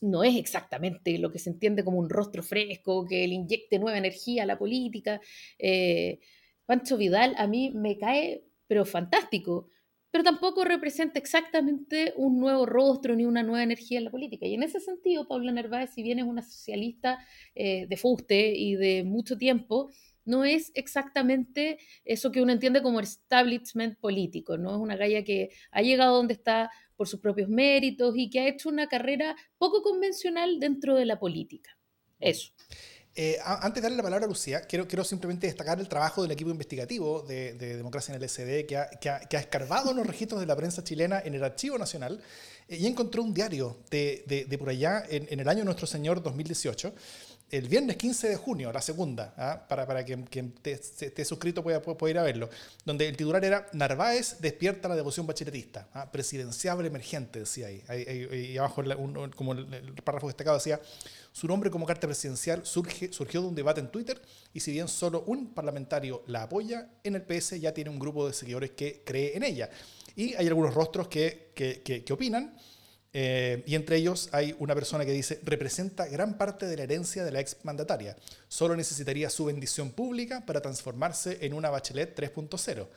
B: no es exactamente lo que se entiende como un rostro fresco, que le inyecte nueva energía a la política. Eh, Pancho Vidal a mí me cae, pero fantástico, pero tampoco representa exactamente un nuevo rostro ni una nueva energía en la política. Y en ese sentido, Pablo Narváez, si bien es una socialista eh, de fuste y de mucho tiempo, no es exactamente eso que uno entiende como establishment político, ¿no? Es una galla que ha llegado donde está por sus propios méritos y que ha hecho una carrera poco convencional dentro de la política. Eso.
A: Eh, antes de darle la palabra a Lucía, quiero, quiero simplemente destacar el trabajo del equipo investigativo de, Democracia en el SD, que ha, que, ha, que ha, escarbado en los registros de la prensa chilena en el Archivo Nacional eh, y encontró un diario de, de por allá en, en, el año Nuestro Señor 2018 el viernes 15 de junio, la segunda, ¿ah? para, para que quien esté suscrito pueda, pueda, ir a verlo, donde el titular era Narváez despierta la devoción bacheletista, ¿ah? presidenciable emergente, decía ahí. ahí, abajo, como el, párrafo destacado decía, su nombre como carta presidencial surge, surgió de un debate en Twitter y si bien solo un parlamentario la apoya, en el PS ya tiene un grupo de seguidores que cree en ella. Y hay algunos rostros que, que, que opinan. Eh, y entre ellos hay una persona que dice, representa gran parte de la herencia de la ex mandataria. Solo necesitaría su bendición pública para transformarse en una Bachelet 3.0.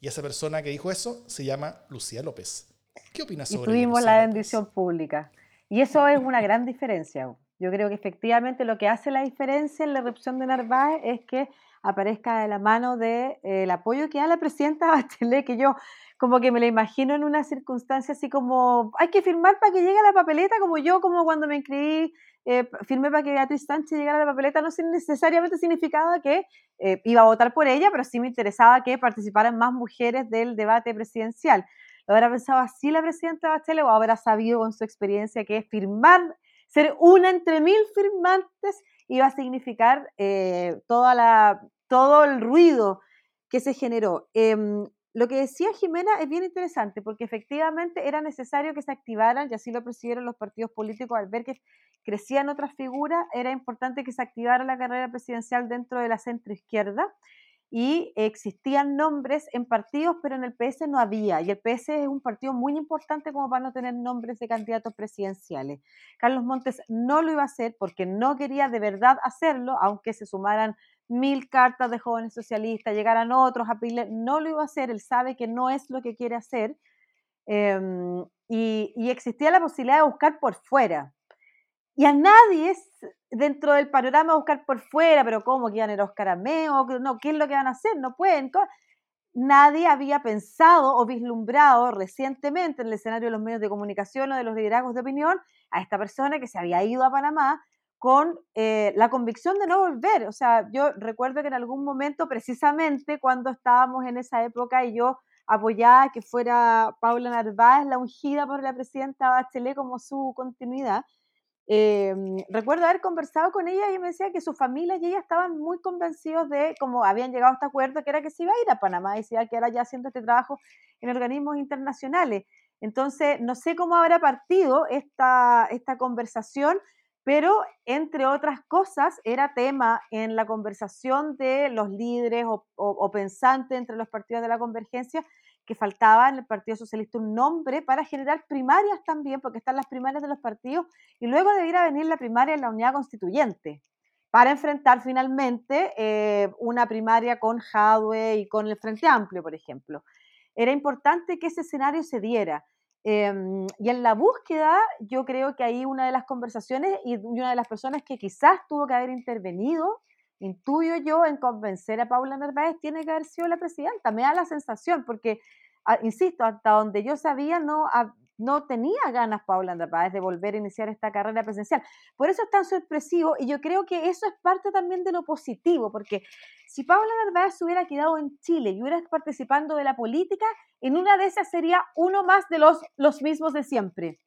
A: Y esa persona que dijo eso se llama Lucía López. ¿Qué opinas sobre
C: eso? Tuvimos la bendición pública. Y eso es una gran diferencia. Yo creo que efectivamente lo que hace la diferencia en la erupción de Narváez es que aparezca de la mano del de, eh, apoyo que da la presidenta Bachelet, que yo como que me la imagino en una circunstancia así como, hay que firmar para que llegue a la papeleta, como yo, como cuando me inscribí, eh, firmé para que Beatriz Sánchez llegara a la papeleta, no necesariamente significaba que eh, iba a votar por ella, pero sí me interesaba que participaran más mujeres del debate presidencial. ¿Lo habrá pensado así la presidenta Bachelet o habrá sabido con su experiencia que firmar, ser una entre mil firmantes iba a significar eh, toda la, todo el ruido que se generó? Em, lo que decía Jimena es bien interesante porque efectivamente era necesario que se activaran, y así lo percibieron los partidos políticos al ver que crecían otras figuras, era importante que se activara la carrera presidencial dentro de la centroizquierda y existían nombres en partidos, pero en el PS no había. Y el PS es un partido muy importante como para no tener nombres de candidatos presidenciales. Carlos Montes no lo iba a hacer porque no quería de verdad hacerlo, aunque se sumaran mil cartas de jóvenes socialistas, llegaran otros a pedirle, no lo iba a hacer, él sabe que no es lo que quiere hacer, em, y, existía la posibilidad de buscar por fuera. Y a nadie dentro del panorama buscar por fuera, pero ¿cómo que iban a ir a Oscar Ameo? No, ¿qué es lo que van a hacer? No pueden. Nadie había pensado o vislumbrado recientemente en el escenario de los medios de comunicación o de los liderazgos de opinión a esta persona que se había ido a Panamá con eh, la convicción de no volver. O sea, yo recuerdo que en algún momento, precisamente cuando estábamos en esa época y yo apoyaba que fuera Paula Narváez la ungida por la presidenta Bachelet como su continuidad, eh, recuerdo haber conversado con ella y me decía que su familia y ella estaban muy convencidos de cómo habían llegado a este acuerdo, que era que se iba a ir a Panamá y se iba a quedar ya haciendo este trabajo en organismos internacionales. Entonces, no sé cómo habrá partido esta, esta conversación, pero entre otras cosas era tema en la conversación de los líderes o, pensantes entre los partidos de la convergencia que faltaba en el Partido Socialista un nombre para generar primarias también, porque están las primarias de los partidos, y luego debiera venir la primaria en la unidad constituyente, para enfrentar finalmente eh, una primaria con Jadwe y con el Frente Amplio, por ejemplo. Era importante que ese escenario se diera. Em, y en la búsqueda, yo creo que ahí una de las conversaciones y una de las personas que quizás tuvo que haber intervenido, intuyo yo, en convencer a Paula Narváez, tiene que haber sido la presidenta. Me da la sensación, porque, ah, insisto, hasta donde yo sabía, no, no tenía ganas Paula Narváez de volver a iniciar esta carrera presidencial. Por eso es tan sorpresivo y yo creo que eso es parte también de lo positivo, porque si Paula Narváez se hubiera quedado en Chile y hubiera participando de la política, en una de esas sería uno más de los, los mismos de siempre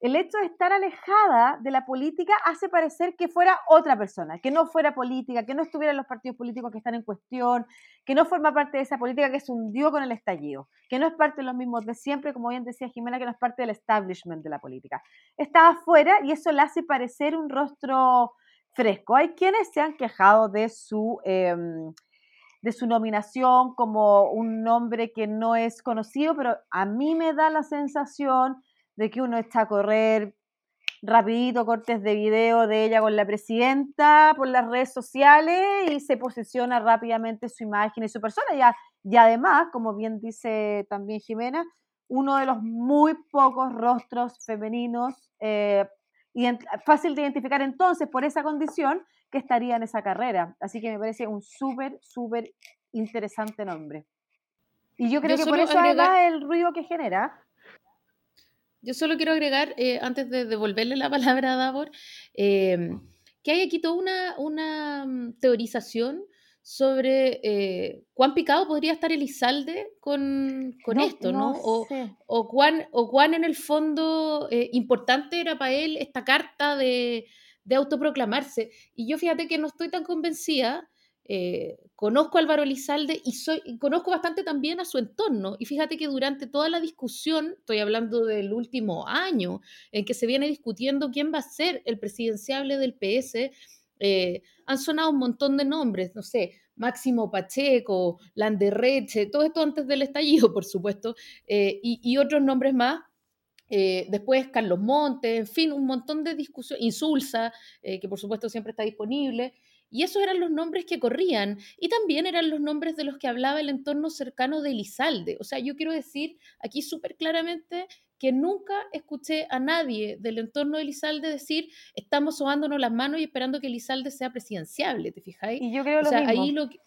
C: el hecho de estar alejada de la política hace parecer que fuera otra persona, que no fuera política, que no estuviera en los partidos políticos que están en cuestión, que no forma parte de esa política que se hundió con el estallido, que no es parte de los mismos de siempre, como bien decía Jimena, que no es parte del establishment de la política. Está afuera y eso le hace parecer un rostro fresco. Hay quienes se han quejado de su... Em, de su nominación como un nombre que no es conocido, pero a mí me da la sensación de que uno está a correr rapidito cortes de video de ella con la presidenta por las redes sociales y se posiciona rápidamente su imagen y su persona. Y, y además, como bien dice también Jimena, uno de los muy pocos rostros femeninos eh, fácil de identificar entonces por esa condición que estaría en esa carrera. Así que me parece un súper, súper interesante nombre. Y yo creo que por eso además el ruido que genera,
B: yo solo quiero agregar, eh, antes de devolverle la palabra a Davor, em, que hay aquí toda una, una mm, teorización sobre eh, cuán picado podría estar Elizalde con, con esto, ¿no? o, o, cuán, o cuán en el fondo eh, importante era para él esta carta de, de autoproclamarse. Y yo fíjate que no estoy tan convencida eh, conozco a Álvaro Elizalde y, soy, conozco bastante también a su entorno. Y fíjate que durante toda la discusión, estoy hablando del último año, en que se viene discutiendo quién va a ser el presidenciable del PS, eh, han sonado un montón de nombres, no sé, Máximo Pacheco, Landerreche, todo esto antes del estallido, por supuesto, eh, y, otros nombres más. después Carlos Montes, en fin, un montón de discusiones, Insulsa, que por supuesto siempre está disponible. Y esos eran los nombres que corrían. Y también eran los nombres de los que hablaba el entorno cercano de Elizalde. O sea, yo quiero decir aquí súper claramente que nunca escuché a nadie del entorno de Elizalde decir estamos sobándonos las manos y esperando que Elizalde sea presidenciable, ¿te fijáis?
C: Y yo creo
B: o
C: sea,
B: ahí lo que,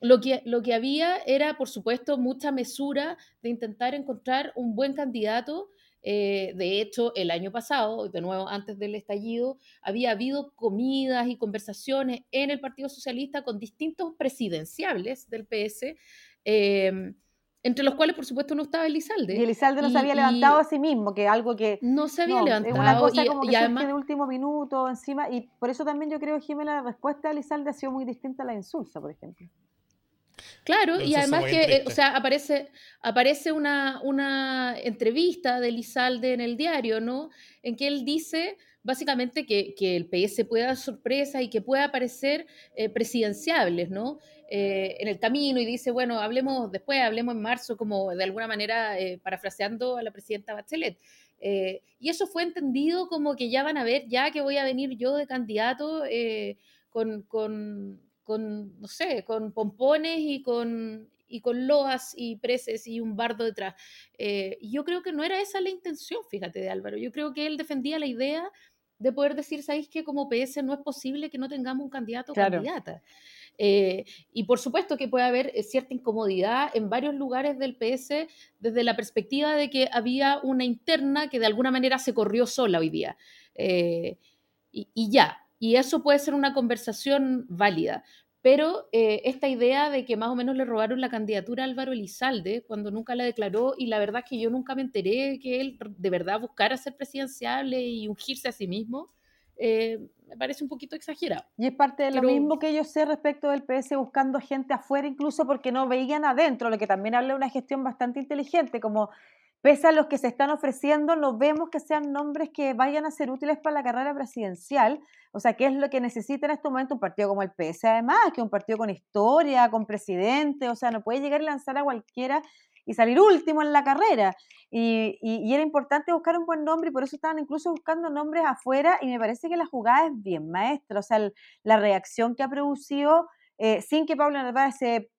B: lo que, lo que había era, por supuesto, mucha mesura de intentar encontrar un buen candidato eh, de hecho, el año pasado, de nuevo antes del estallido, había habido comidas y conversaciones en el Partido Socialista con distintos presidenciables del PS, em, entre los cuales, por supuesto, no estaba Elizalde.
C: Y Elizalde no se había levantado a sí mismo, que algo que...
B: No se había levantado.
C: Es una cosa como que además, de último minuto encima, y por eso también yo creo, Jimena, la respuesta de Elizalde ha sido muy distinta a la insulsa, por ejemplo.
B: Claro, y además que, eh, o sea, aparece, aparece una, una entrevista de Lizalde en el diario, ¿no? En que él dice básicamente que, que el PS puede dar sorpresas y que puede aparecer eh, presidenciables, ¿no? Eh, en el camino y dice, bueno, hablemos después, hablemos en marzo, como de alguna manera parafraseando a la presidenta Bachelet. y eso fue entendido como que ya van a ver, ya que voy a venir yo de candidato con, con con, no sé, con pompones y con, y con loas y preces y un bardo detrás. Eh, yo creo que no era esa la intención, fíjate, de Álvaro. Yo creo que él defendía la idea de poder decir, ¿sabéis que como PS no es posible que no tengamos un candidato o candidata? Eh, y por supuesto que puede haber eh, cierta incomodidad en varios lugares del PS desde la perspectiva de que había una interna que de alguna manera se corrió sola hoy día. y, y, ya, y eso puede ser una conversación válida. Pero eh, esta idea de que más o menos le robaron la candidatura a Álvaro Elizalde cuando nunca la declaró, y la verdad es que yo nunca me enteré que él de verdad buscara ser presidenciable y ungirse a sí mismo, eh, me parece un poquito exagerado.
C: Y es parte de lo mismo que yo sé respecto del PS buscando gente afuera, incluso porque no veían adentro, lo que también habla de una gestión bastante inteligente, como pese a los que se están ofreciendo, no vemos que sean nombres que vayan a ser útiles para la carrera presidencial. O sea, ¿qué es lo que necesita en este momento un partido como el PS? Además, que un partido con historia, con presidente, o sea, no puede llegar y lanzar a cualquiera y salir último en la carrera. Y, y, era importante buscar un buen nombre y por eso estaban incluso buscando nombres afuera y me parece que la jugada es bien maestra. O sea, la reacción que ha producido, eh, sin que Pablo Narváez se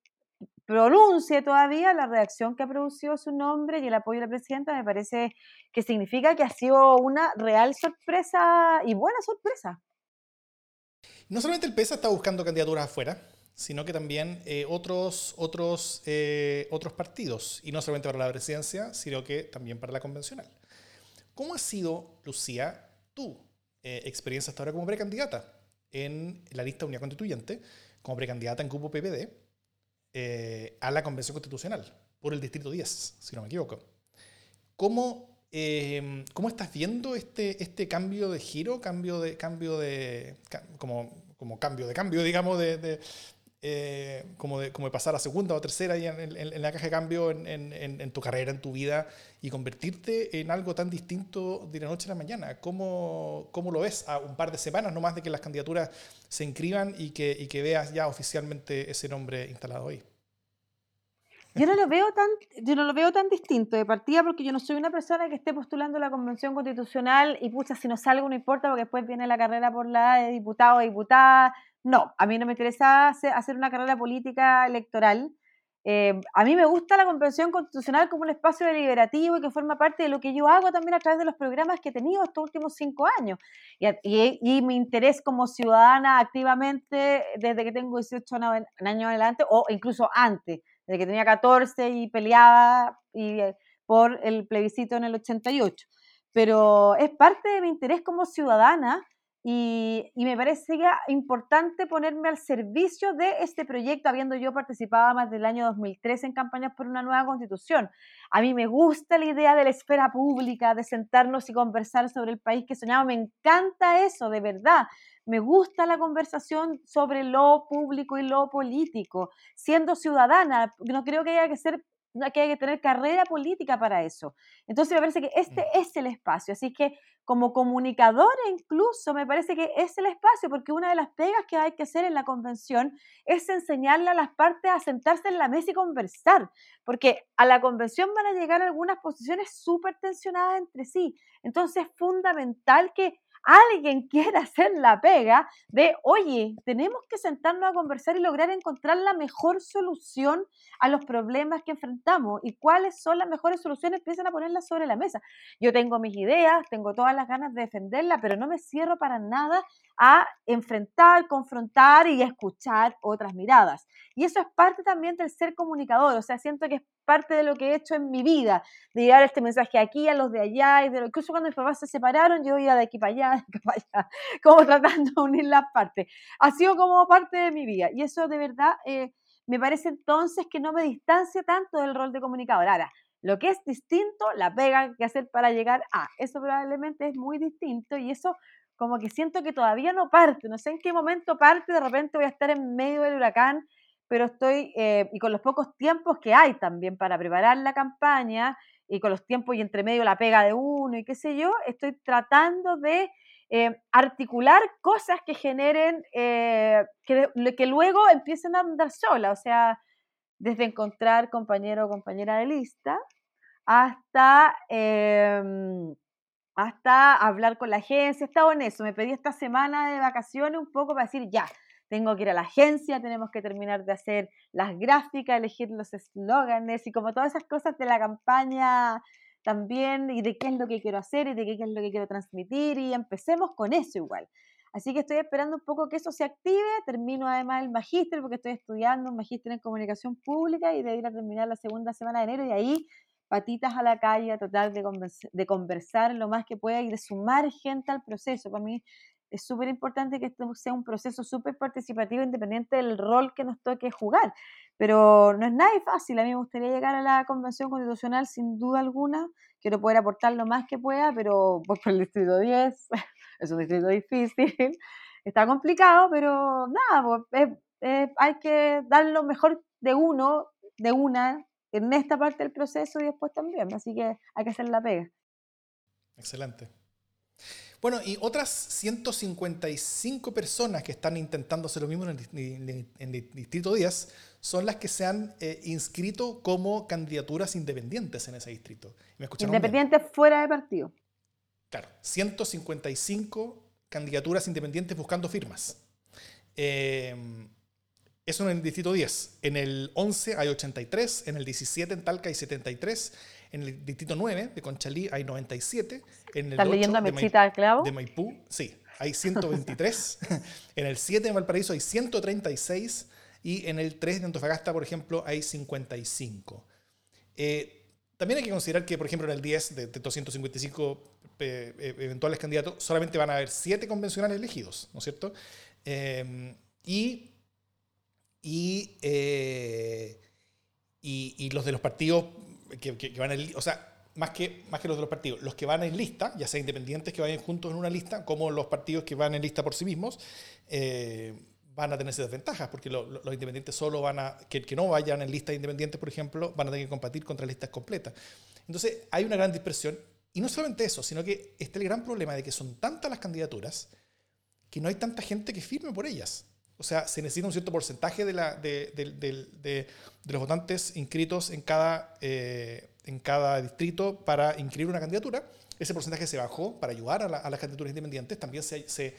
C: pronuncie todavía la reacción que ha producido su nombre y el apoyo de la presidenta, me parece que significa que ha sido una real sorpresa y buena sorpresa.
A: No solamente el PESA está buscando candidaturas afuera, sino que también eh, otros, otros, eh, otros partidos, y no solamente para la presidencia, sino que también para la convencional. ¿Cómo ha sido, Lucía, tu eh, experiencia hasta ahora como precandidata en la lista Unidad Constituyente, como precandidata en Cupo PPD? Eh, a la Convención Constitucional por el Distrito 10, si no me equivoco. ¿Cómo, eh, ¿cómo estás viendo este, este cambio de giro, cambio de, cambio de, como, como cambio de cambio, digamos, de, eh, como, de, como de pasar a segunda o tercera en, en, la caja de cambio en, tu carrera, en tu vida, y convertirte en algo tan distinto de la noche a la mañana. ¿Cómo, cómo lo ves a un par de semanas nomás de que las candidaturas se inscriban y que, y que veas ya oficialmente ese nombre instalado hoy?
C: Yo no lo veo tan, yo no lo veo tan distinto de partida porque yo no soy una persona que esté postulando la convención constitucional y pucha, si no salgo no importa porque después viene la carrera por la de diputado o diputada. No, a mí no me interesa hacer una carrera política electoral. Eh, a mí me gusta la Convención Constitucional como un espacio deliberativo y que forma parte de lo que yo hago también a través de los programas que he tenido estos últimos cinco años. Y, mi interés como ciudadana activamente desde que tengo 18 años adelante o incluso antes, desde que tenía 14 y peleaba eh, por el plebiscito en el 88. Pero es parte de mi interés como ciudadana y, me parece importante ponerme al servicio de este proyecto, habiendo yo participado más del año 2013 en campañas por una nueva constitución. A mí me gusta la idea de la esfera pública, de sentarnos y conversar sobre el país que soñamos. Me encanta eso, de verdad. Me gusta la conversación sobre lo público y lo político. Siendo ciudadana, no creo que haya que ser que hay que tener carrera política para eso. Entonces me parece que este mm. es el espacio. Así que como comunicadora incluso me parece que es el espacio, porque una de las pegas que hay que hacer en la convención es enseñarle a las partes a sentarse en la mesa y conversar, porque a la convención van a llegar algunas posiciones súper tensionadas entre sí. Entonces es fundamental que alguien quiera hacer la pega de, oye, tenemos que sentarnos a conversar y lograr encontrar la mejor solución a los problemas que enfrentamos y cuáles son las mejores soluciones, empiezan a ponerlas sobre la mesa. Yo tengo mis ideas, tengo todas las ganas de defenderlas, pero no me cierro para nada a enfrentar, confrontar y escuchar otras miradas. Y eso es parte también del ser comunicador, o sea, siento que es parte de lo que he hecho en mi vida, de llevar este mensaje aquí a los de allá, y de lo, incluso cuando mis papás se separaron, yo iba de aquí para allá, de aquí para allá, como tratando de unir las partes. Ha sido como parte de mi vida, y eso de verdad eh, me parece entonces que no me distancia tanto del rol de comunicador. Ahora, lo que es distinto, la pega que hacer para llegar a, eso probablemente es muy distinto, y eso como que siento que todavía no parte, no sé en qué momento parte, de repente voy a estar en medio del huracán, pero estoy, eh, y con los pocos tiempos que hay también para preparar la campaña, y con los tiempos y entre medio la pega de uno y qué sé yo, estoy tratando de eh, articular cosas que generen, eh, que, que, luego empiecen a andar sola, o sea, desde encontrar compañero o compañera de lista hasta em, hasta hablar con la agencia, he estado en eso, me pedí esta semana de vacaciones un poco para decir, ya, tengo que ir a la agencia, tenemos que terminar de hacer las gráficas, elegir los eslóganes y como todas esas cosas de la campaña también y de qué es lo que quiero hacer y de qué es lo que quiero transmitir y empecemos con eso igual. Así que estoy esperando un poco que eso se active, termino además el magíster porque estoy estudiando un magíster en comunicación pública y de ir a terminar la segunda semana de enero y ahí patitas a la calle a tratar de, de, conversar lo más que pueda y de sumar gente al proceso. Para mí es súper importante que esto sea un proceso súper participativo, independiente del rol que nos toque jugar. Pero no es nada fácil. A mí me gustaría llegar a la Convención Constitucional sin duda alguna. Quiero poder aportar lo más que pueda, pero voy por el Distrito 10. es un distrito difícil. Está complicado, pero nada, pues, hay que dar lo mejor de uno, de una, en esta parte del proceso y después también. Así que hay que hacer la pega.
A: Excelente. Bueno, y otras 155 personas que están intentando hacer lo mismo en el, Distrito 10 son las que se han eh, inscrito como candidaturas independientes en ese distrito.
C: independientes fuera de partido.
A: Claro, 155 candidaturas independientes buscando firmas. Eh, eso en el distrito 10. En el 11 hay 83, en el 17 en Talca hay 73, en el distrito 9 de Conchalí hay 97, en el
C: ¿Estás 8 leyendo a
A: de,
C: Clavo?
A: de Maipú, sí, hay 123, en el 7 de Valparaíso hay 136 y en el 3 de Antofagasta, por ejemplo, hay 55. Eh, también hay que considerar que, por ejemplo, en el 10 de, 255 eh, eh, eventuales candidatos, solamente van a haber 7 convencionales elegidos, ¿no es cierto? y eh, y, y, los de los partidos que, que, van en, o sea, más que, más que los los partidos, los que van en lista, ya sea independientes que vayan juntos en una lista, como los partidos que van en lista por sí mismos, eh, van a tener esas desventajas, porque los independientes solo van a, que, que no vayan en listas independientes, por ejemplo, van a tener que competir contra listas completas. Entonces, hay una gran dispersión, y no solamente eso, sino que está el gran problema de que son tantas las candidaturas que no hay tanta gente que firme por ellas. O sea, se necesita un cierto porcentaje de, la, de, de, los votantes inscritos en cada, eh, en cada distrito para inscribir una candidatura. Ese porcentaje se bajó para ayudar a, las candidaturas independientes. También se,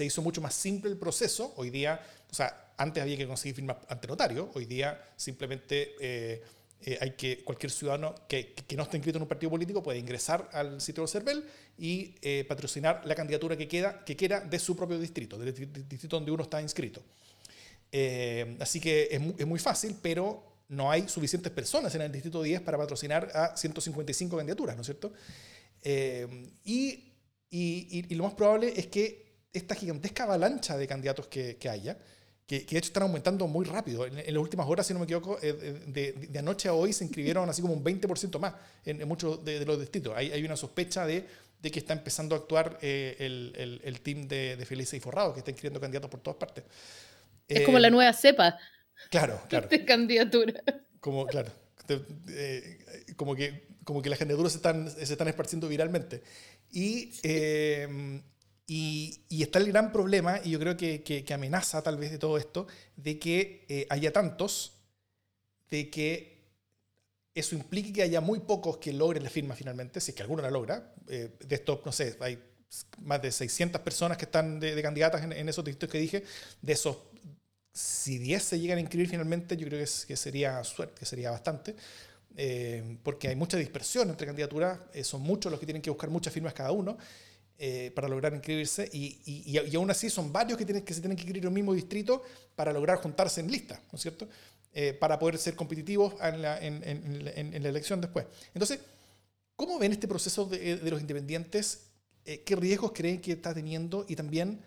A: hizo mucho más simple el proceso. Hoy día, o sea, antes había que conseguir firmas ante notario. Hoy día simplemente eh, eh, hay que cualquier ciudadano que, que, no esté inscrito en un partido político puede ingresar al sitio del CERVEL y eh, patrocinar la candidatura que, queda, que quiera de su propio distrito, del distrito donde uno está inscrito. Eh, así que es muy, es muy, fácil, pero no hay suficientes personas en el distrito 10 para patrocinar a 155 candidaturas, ¿no es cierto? Y, y, y, lo más probable es que esta gigantesca avalancha de candidatos que, que haya, que, de hecho están aumentando muy rápido. En, las últimas horas, si no me equivoco, eh, de, de, anoche a hoy se inscribieron así como un 20% más en, muchos de, los distritos. Hay, hay una sospecha de, de, que está empezando a actuar eh, el, el, el, team de, Felices y Forrado, que está inscribiendo candidatos por todas partes.
B: Es como la eh, nueva cepa.
A: Claro, claro.
B: De candidatura.
A: Como, claro. como, que, como que las candidaturas se están, se están esparciendo viralmente. Y y, está el gran problema, y yo creo que, que, amenaza tal vez de todo esto, de que eh, haya tantos, de que eso implique que haya muy pocos que logren la firma finalmente, si es que alguno la logra. Eh, de estos, no sé, hay más de 600 personas que están de, candidatas en, esos distritos que dije. De esos, si 10 se llegan a inscribir finalmente, yo creo que, que sería suerte, que sería bastante. Eh, porque hay mucha dispersión entre candidaturas, son muchos los que tienen que buscar muchas firmas cada uno. Eh, para lograr inscribirse y, y, aún así son varios que, tienen, que se tienen que inscribir en el mismo distrito para lograr juntarse en lista, ¿no es cierto? Eh, para poder ser competitivos en la, en, la, elección después. Entonces, ¿cómo ven este proceso de, de los independientes? Eh, ¿Qué riesgos creen que está teniendo? Y también,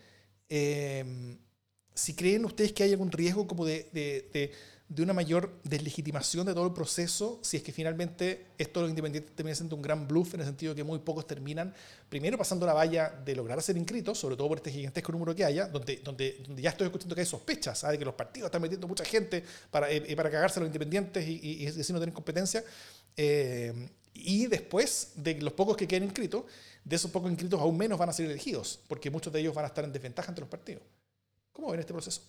A: si creen ustedes que hay algún riesgo como de una mayor deslegitimación de todo el proceso si es que finalmente esto de los independientes termina siendo un gran bluff en el sentido que muy pocos terminan primero pasando la valla de lograr ser inscritos, sobre todo por este gigantesco número que haya, donde, donde, donde ya estoy escuchando que hay sospechas de que los partidos están metiendo mucha gente para, eh, para cagarse a los independientes y, y, así no tienen competencia. Eh, y después de los pocos que queden inscritos, de esos pocos inscritos aún menos van a ser elegidos, porque muchos de ellos van a estar en desventaja ante los partidos. ¿Cómo ven este proceso?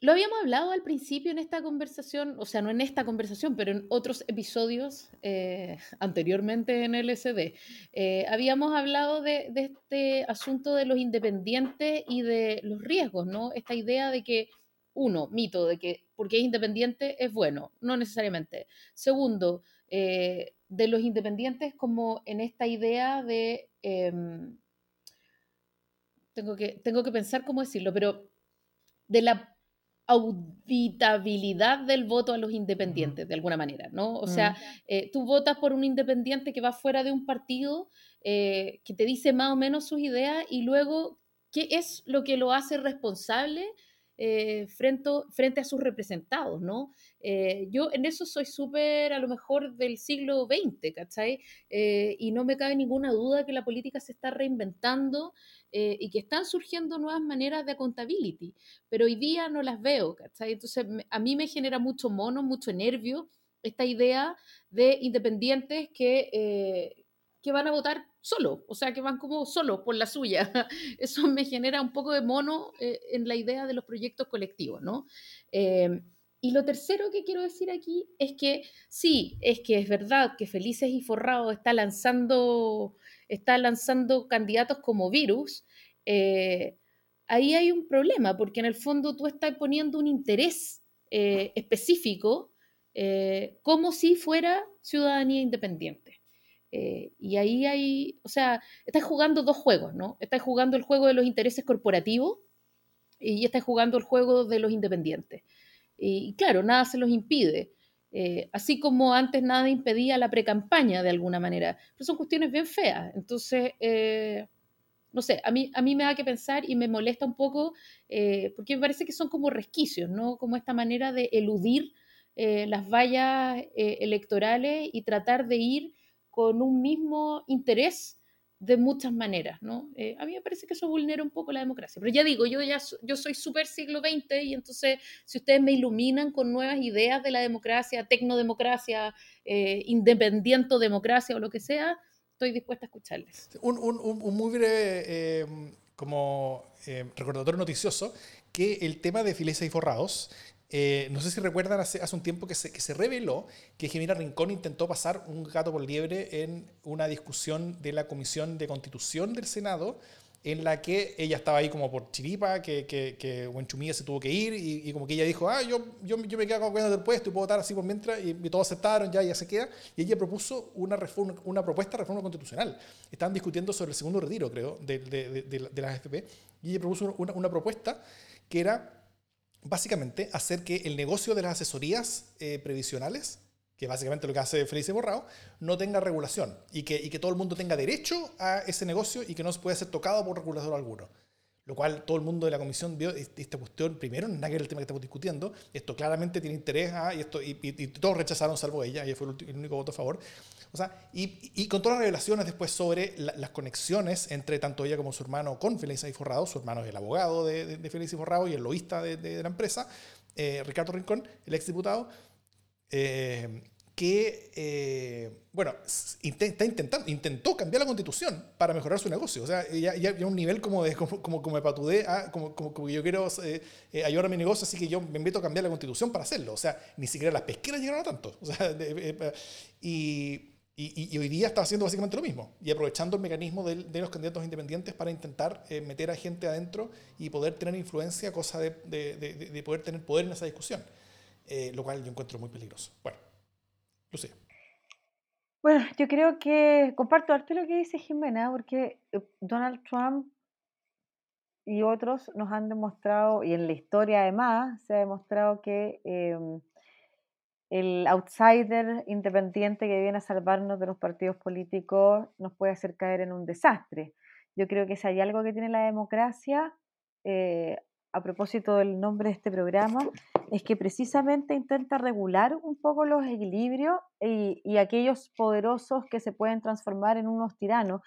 B: Lo habíamos hablado al principio en esta conversación, o sea, no en esta conversación, pero en otros episodios eh, anteriormente en LSD. Eh, habíamos hablado de, este asunto de los independientes y de los riesgos, ¿no? Esta idea de que, uno, mito de que porque es independiente es bueno, no necesariamente. Segundo, eh, de los independientes como en esta idea de... Em, tengo, que, tengo que pensar cómo decirlo, pero de la auditabilidad del voto a los independientes, de alguna manera, ¿no? O sea, eh, tú votas por un independiente que va fuera de un partido que te dice más o menos sus ideas y luego qué es lo que lo hace responsable eh, frente, frente, a sus representados, ¿no? Eh, yo en eso soy súper, a lo mejor, del siglo XX, ¿cachai? Eh, y no me cabe ninguna duda que la política se está reinventando y que están surgiendo nuevas maneras de accountability, pero hoy día no las veo, ¿cachai? Entonces, a mí me genera mucho mono, mucho nervio esta idea de independientes que, que van a votar solo, o sea, que van como solo por la suya. Eso me genera un poco de mono eh, en la idea de los proyectos colectivos, ¿no? Em, y lo tercero que quiero decir aquí es que sí, es que es verdad que Felices y Forrado está lanzando, está lanzando candidatos como virus. Eh, ahí hay un problema, porque en el fondo tú estás poniendo un interés eh, específico como si fuera ciudadanía independiente. Eh, y ahí hay, o sea, estás jugando dos juegos, ¿no? Estás jugando el juego de los intereses corporativos y estás jugando el juego de los independientes. Y, claro, nada se los impide. Eh, así como antes nada impedía la precampaña de alguna manera. Pero son cuestiones bien feas. Entonces, eh, no sé, a mí, a mí me da que pensar y me molesta un poco porque me parece que son como resquicios, ¿no? Como esta manera de eludir las vallas electorales y tratar de ir con un mismo interés de muchas maneras, ¿no? Eh, a mí me parece que eso vulnera un poco la democracia. Pero ya digo, yo ya yo soy súper siglo XX y entonces si ustedes me iluminan con nuevas ideas de la democracia, tecnodemocracia, eh, independiente democracia o lo que sea, estoy dispuesta a escucharles.
A: Un, un, un muy breve eh, como eh, recordatorio noticioso que el tema de fileza y forrados eh, no sé si recuerdan hace, un tiempo que se, que se, reveló que Gemina Rincón intentó pasar un gato por liebre en una discusión de la Comisión de Constitución del Senado, en la que ella estaba ahí como por chiripa, que, que, que se tuvo que ir y, como que ella dijo, ah, yo, yo, yo me quedo con del puesto y puedo votar así por mientras, y, todos aceptaron, ya, ya se queda, y ella propuso una, reforma, una propuesta de reforma constitucional. Estaban discutiendo sobre el segundo retiro, creo, de, de, de, de las y ella propuso una, una propuesta que era básicamente hacer que el negocio de las asesorías eh, previsionales, que básicamente lo que hace Felice Borrao, no tenga regulación y que, y que todo el mundo tenga derecho a ese negocio y que no se pueda ser tocado por regulador alguno. Lo cual todo el mundo de la comisión vio esta cuestión, primero, nada que era el tema que estamos discutiendo, esto claramente tiene interés, ah, y, esto, y, todos rechazaron salvo ella, ella fue el, único voto a favor. O sea, y, y, con todas las revelaciones después sobre las conexiones entre tanto ella como su hermano con Felicia y Forrado, su hermano es el abogado de, de, de Felicia y Forrado y el lobista de, de la empresa, eh, Ricardo Rincón, el exdiputado, eh, que, eh, bueno, intenta, intentando, intentó cambiar la constitución para mejorar su negocio. O sea, ya, ya, un nivel como de, como, como, como patudé, ah, como, como, como, yo quiero eh, eh, ayudar a mi negocio, así que yo me invito a cambiar la constitución para hacerlo. O sea, ni siquiera las pesqueras llegaron a tanto. O sea, y, y, y, hoy día está haciendo básicamente lo mismo y aprovechando el mecanismo de, de los candidatos independientes para intentar meter a gente adentro y poder tener influencia, cosa de, de, de poder tener poder en esa discusión. lo cual yo encuentro muy peligroso. Bueno. Lucía.
C: Bueno, yo creo que comparto harto lo que dice Jimena, porque eh, Donald Trump y otros nos han demostrado, y en la historia además, se ha demostrado que em, el outsider independiente que viene a salvarnos de los partidos políticos nos puede hacer caer en un desastre. Yo creo que si hay algo que tiene la democracia, eh, a propósito del nombre de este programa, es que precisamente intenta regular un poco los equilibrios y, aquellos poderosos que se pueden transformar en unos tiranos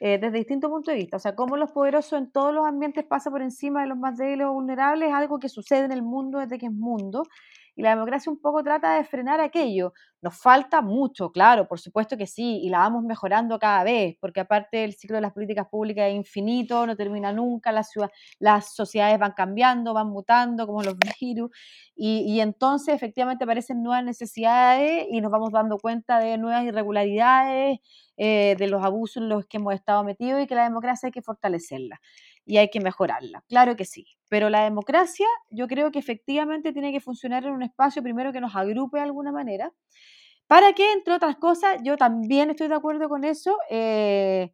C: eh, desde distintos puntos de vista. O sea, cómo los poderosos en todos los ambientes pasan por encima de los más débiles o vulnerables es algo que sucede en el mundo desde que es mundo y la democracia un poco trata de frenar aquello. Nos falta mucho, claro, por supuesto que sí, y la vamos mejorando cada vez, porque aparte el ciclo de las políticas públicas es infinito, no termina nunca, las, las sociedades van cambiando, van mutando como los virus, y, y entonces efectivamente aparecen nuevas necesidades y nos vamos dando cuenta de nuevas irregularidades, eh, de los abusos en los que hemos estado metidos y que la democracia hay que fortalecerla y hay que mejorarla. Claro que sí, pero la democracia yo creo que efectivamente tiene que funcionar en un espacio primero que nos agrupe de alguna manera, para que, entre otras cosas, yo también estoy de acuerdo con eso, eh,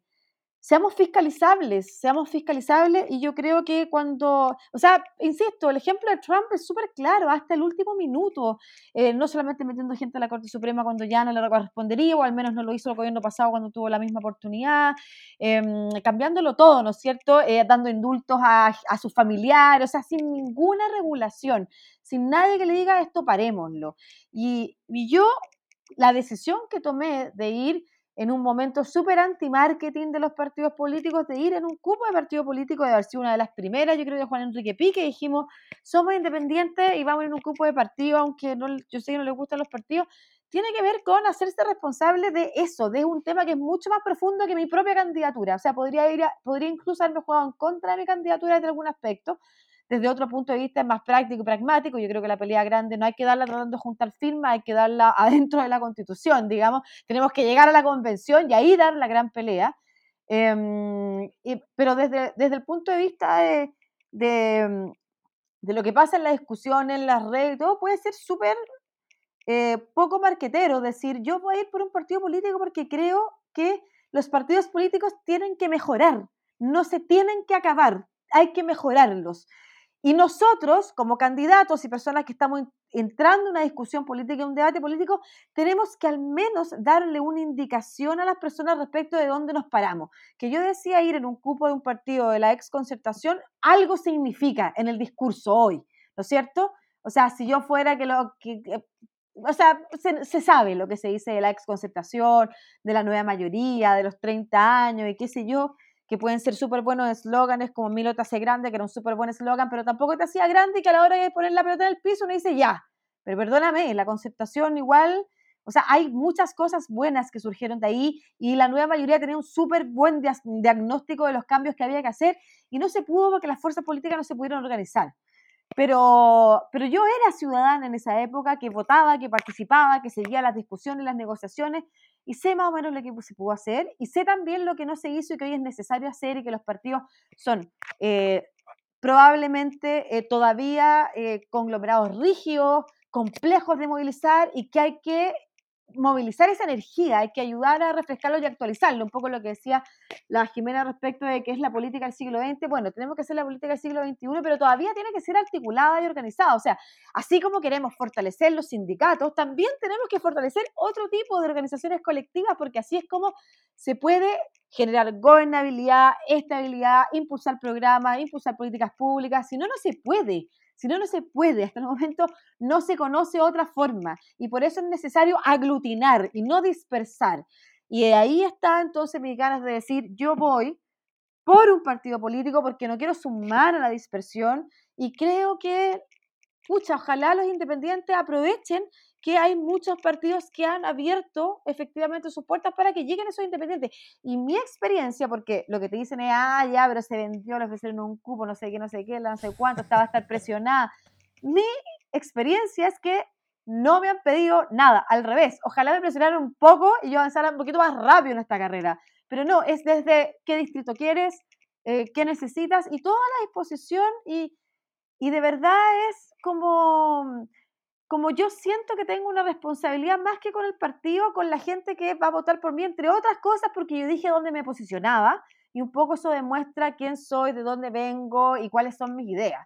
C: seamos fiscalizables, seamos fiscalizables y yo creo que cuando, o sea, insisto, el ejemplo de Trump es súper claro, hasta el último minuto, eh, no solamente metiendo gente a la Corte Suprema cuando ya no le correspondería, o al menos no lo hizo el gobierno pasado cuando tuvo la misma oportunidad, em, cambiándolo todo, ¿no es cierto? Eh, dando indultos a, a sus familiares, o sea, sin ninguna regulación, sin nadie que le diga esto, parémoslo. Y, y yo, la decisión que tomé de ir en un momento súper anti-marketing de los partidos políticos, de ir en un cupo de partido político, de haber sido una de las primeras, yo creo que Juan Enrique Pique, dijimos, somos independientes y vamos en un cupo de partido, aunque no, yo sé que no les gustan los partidos, tiene que ver con hacerse responsable de eso, de un tema que es mucho más profundo que mi propia candidatura. O sea, podría, ir podría incluso haberme jugado en contra de mi candidatura desde algún aspecto, desde otro punto de vista más práctico y pragmático. Yo creo que la pelea grande no hay que darla tratando de juntar firmas, hay que darla adentro de la constitución, digamos. Tenemos que llegar a la convención y ahí dar la gran pelea. Em, pero desde, desde el punto de vista de, de, lo que pasa en la discusión, en las redes, todo puede ser súper eh, poco marquetero. Decir, yo voy a ir por un partido político porque creo que los partidos políticos tienen que mejorar, no se tienen que acabar, hay que mejorarlos. Y nosotros, como candidatos y personas que estamos entrando en una discusión política, un debate político, tenemos que al menos darle una indicación a las personas respecto de dónde nos paramos. Que yo decía ir en un cupo de un partido de la ex concertación, algo significa en el discurso hoy, ¿no es cierto? O sea, si yo fuera que lo que, o sea, se, se, sabe lo que se dice de la ex concertación, de la nueva mayoría, de los 30 años y qué sé yo, que pueden ser súper buenos eslóganes como Milo te hace grande, que era un súper buen eslogan, pero tampoco te hacía grande y que a la hora de poner la pelota en el piso uno dice ya. Pero perdóname, la concertación igual, o sea, hay muchas cosas buenas que surgieron de ahí y la nueva mayoría tenía un súper buen diagnóstico de los cambios que había que hacer y no se pudo porque las fuerzas políticas no se pudieron organizar. Pero, pero yo era ciudadana en esa época que votaba, que participaba, que seguía las discusiones, las negociaciones y sé más o menos lo que se pudo hacer y sé también lo que no se hizo y que hoy es necesario hacer y que los partidos son eh, probablemente eh, todavía eh, conglomerados rígidos, complejos de movilizar y que hay que movilizar esa energía, hay que ayudar a refrescarlo y actualizarlo. Un poco lo que decía la Jimena respecto de qué es la política del siglo XX. Bueno, tenemos que hacer la política del siglo XXI, pero todavía tiene que ser articulada y organizada. O sea, así como queremos fortalecer los sindicatos, también tenemos que fortalecer otro tipo de organizaciones colectivas, porque así es como se puede generar gobernabilidad, estabilidad, impulsar programas, impulsar políticas públicas. Si no, no se puede. Si no, no se puede. Hasta el momento no se conoce otra forma. Y por eso es necesario aglutinar y no dispersar. Y ahí está entonces mis ganas de decir, yo voy por un partido político porque no quiero sumar a la dispersión y creo que, pucha, ojalá los independientes aprovechen que hay muchos partidos que han abierto efectivamente sus puertas para que lleguen esos independientes. Y mi experiencia, porque lo que te dicen es, ah, ya, pero se vendió, le ofrecieron un cupo, no sé qué, no sé qué, no sé cuánto, estaba a estar presionada. Mi experiencia es que no me han pedido nada, al revés, ojalá me presionaran un poco y yo avanzara un poquito más rápido en esta carrera. Pero no, es desde qué distrito quieres, eh, qué necesitas y toda la disposición y, y de verdad es como como yo siento que tengo una responsabilidad más que con el partido, con la gente que va a votar por mí, entre otras cosas, porque yo dije dónde me posicionaba y un poco eso demuestra quién soy, de dónde vengo y cuáles son mis ideas.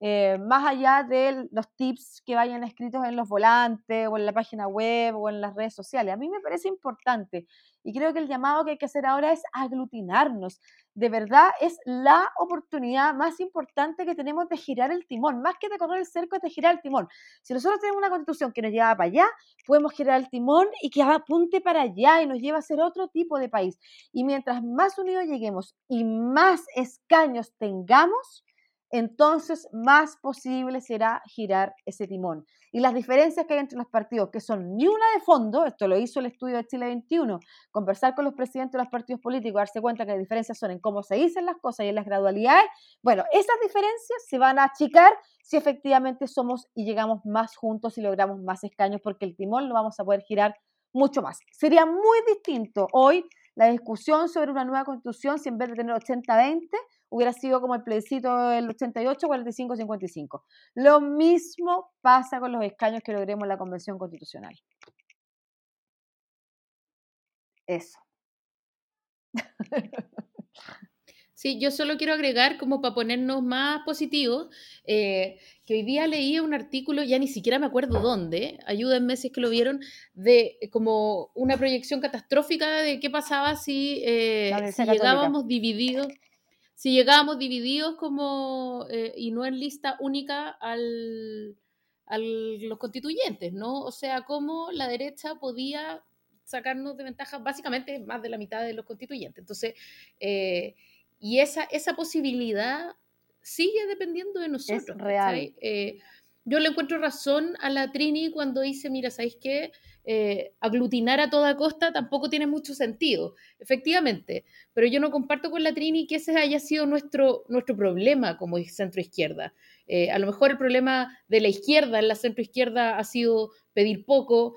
C: Eh, más allá de los tips que vayan escritos en los volantes o en la página web o en las redes sociales. A mí me parece importante y creo que el llamado que hay que hacer ahora es aglutinarnos. De verdad es la oportunidad más importante que tenemos de girar el timón. Más que de correr el cerco es de girar el timón. Si nosotros tenemos una constitución que nos lleva para allá, podemos girar el timón y que apunte para allá y nos lleva a ser otro tipo de país. Y mientras más unidos lleguemos y más escaños tengamos, entonces más posible será girar ese timón. Y las diferencias que hay entre los partidos, que son ni una de fondo, esto lo hizo el estudio de Chile 21, conversar con los presidentes de los partidos políticos, darse cuenta que las diferencias son en cómo se dicen las cosas y en las gradualidades, bueno, esas diferencias se van a achicar si efectivamente somos y llegamos más juntos y logramos más escaños, porque el timón lo vamos a poder girar mucho más. Sería muy distinto hoy la discusión sobre una nueva constitución si en vez de tener 80-20 hubiera sido como el plebiscito del 88, 45, 55. Lo mismo pasa con los escaños que logremos en la Convención Constitucional. Eso.
B: Sí, yo solo quiero agregar, como para ponernos más positivos, eh, que hoy día leí un artículo, ya ni siquiera me acuerdo dónde, ayúdenme si es que lo vieron, de como una proyección catastrófica de qué pasaba si, eh, si llegábamos divididos, si llegábamos divididos como eh, y no en lista única al, a los constituyentes, ¿no? O sea, cómo la derecha podía sacarnos de ventaja básicamente más de la mitad de los constituyentes. Entonces, y esa, esa posibilidad sigue dependiendo de nosotros.
C: Es real.
B: Eh, yo le encuentro razón a la Trini cuando dice, mira, ¿sabéis qué? Eh, aglutinar a toda costa tampoco tiene mucho sentido, efectivamente, pero yo no comparto con la Trini que ese haya sido nuestro, nuestro problema como centro izquierda. Eh, a lo mejor el problema de la izquierda en la centro izquierda ha sido pedir poco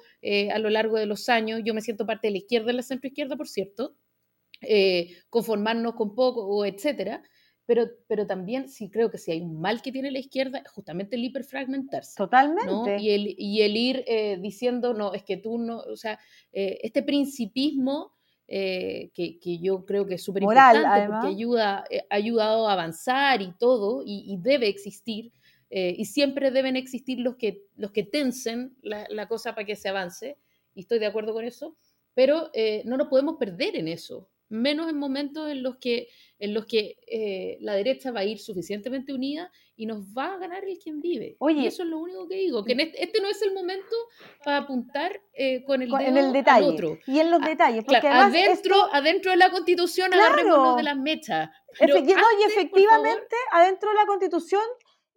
B: a lo largo de los años. Yo me siento parte de la izquierda en la centro izquierda, por cierto. Eh, conformarnos con poco, etcétera. Pero, pero también sí creo que si hay un mal que tiene la izquierda, es justamente el hiperfragmentarse.
C: Totalmente.
B: Y, el, y el ir eh, diciendo, no, es que tú no, o sea, eh, este principismo que, que, yo creo que es súper importante porque ayuda, ha ayudado a avanzar y todo, y, debe existir, y siempre deben existir los que, los que tensen la, la, cosa para que se avance, y estoy de acuerdo con eso, pero no nos podemos perder en eso menos en momentos en los que, en los que eh, la derecha va a ir suficientemente unida y nos va a ganar el quien vive. Oye, y eso es lo único que digo, que este, este, no es el momento para apuntar eh, con el dedo en el detalle, al otro.
C: Y en los ah, detalles,
B: porque adentro, adentro de la constitución claro, agarrémonos de las mechas.
C: y efectivamente, adentro de la constitución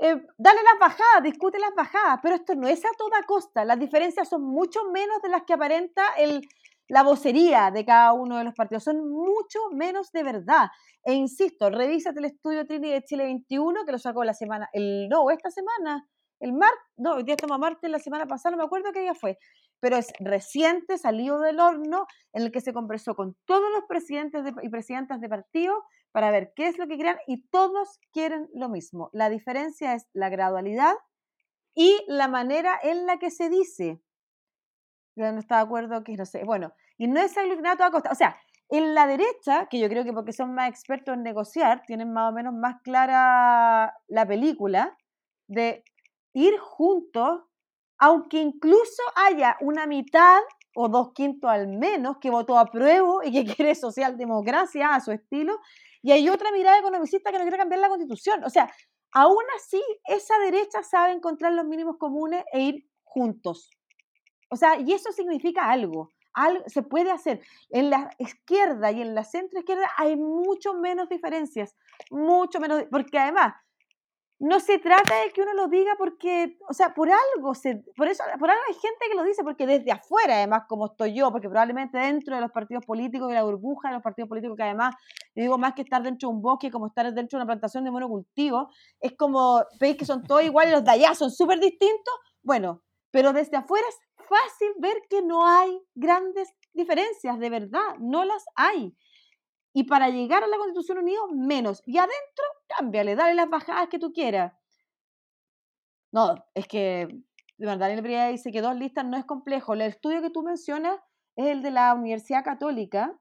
C: eh, dale las bajadas, discute las bajadas, pero esto no es a toda costa. Las diferencias son mucho menos de las que aparenta el, la vocería de cada uno de los partidos, son mucho menos de verdad. E insisto, revísate el estudio Trini de Chile 21, que lo sacó la semana, el, no, esta semana, el martes, no, hoy día estamos martes, la semana pasada, no me acuerdo qué día fue, pero es reciente, salido del horno, en el que se conversó con todos los presidentes y presidentas de partido para ver qué es lo que crean y todos quieren lo mismo. La diferencia es la gradualidad y la manera en la que se dice yo no está de acuerdo, que no sé, bueno, y no es aglutinar a toda costa, o sea, en la derecha, que yo creo que porque son más expertos en negociar, tienen más o menos más clara la película de ir juntos, aunque incluso haya una mitad o dos quintos al menos que votó a prueba y que quiere socialdemocracia a su estilo, y hay otra mirada economicista que no quiere cambiar la constitución. O sea, aún así, esa derecha sabe encontrar los mínimos comunes e ir juntos. O sea, y eso significa algo. algo. Se puede hacer. En la izquierda y en la centro izquierda hay mucho menos diferencias, mucho menos, porque además no se trata de que uno lo diga porque, o sea, por algo, se, por eso, por algo hay gente que lo dice, porque desde afuera, además, como estoy yo, porque probablemente dentro de los partidos políticos y la burbuja de los partidos políticos, que además, digo más que estar dentro de un bosque, como estar dentro de una plantación de monocultivo, es como, veis que son todos iguales, los de allá son súper distintos, bueno, pero desde afuera es fácil ver que no hay grandes diferencias, de verdad, no las hay. Y para llegar a la Constitución Unida, menos. Y adentro, cámbiale, dale las bajadas que tú quieras. No, es que, de verdad, Daniel dice que dos listas no es complejo. El estudio que tú mencionas es el de la Universidad Católica,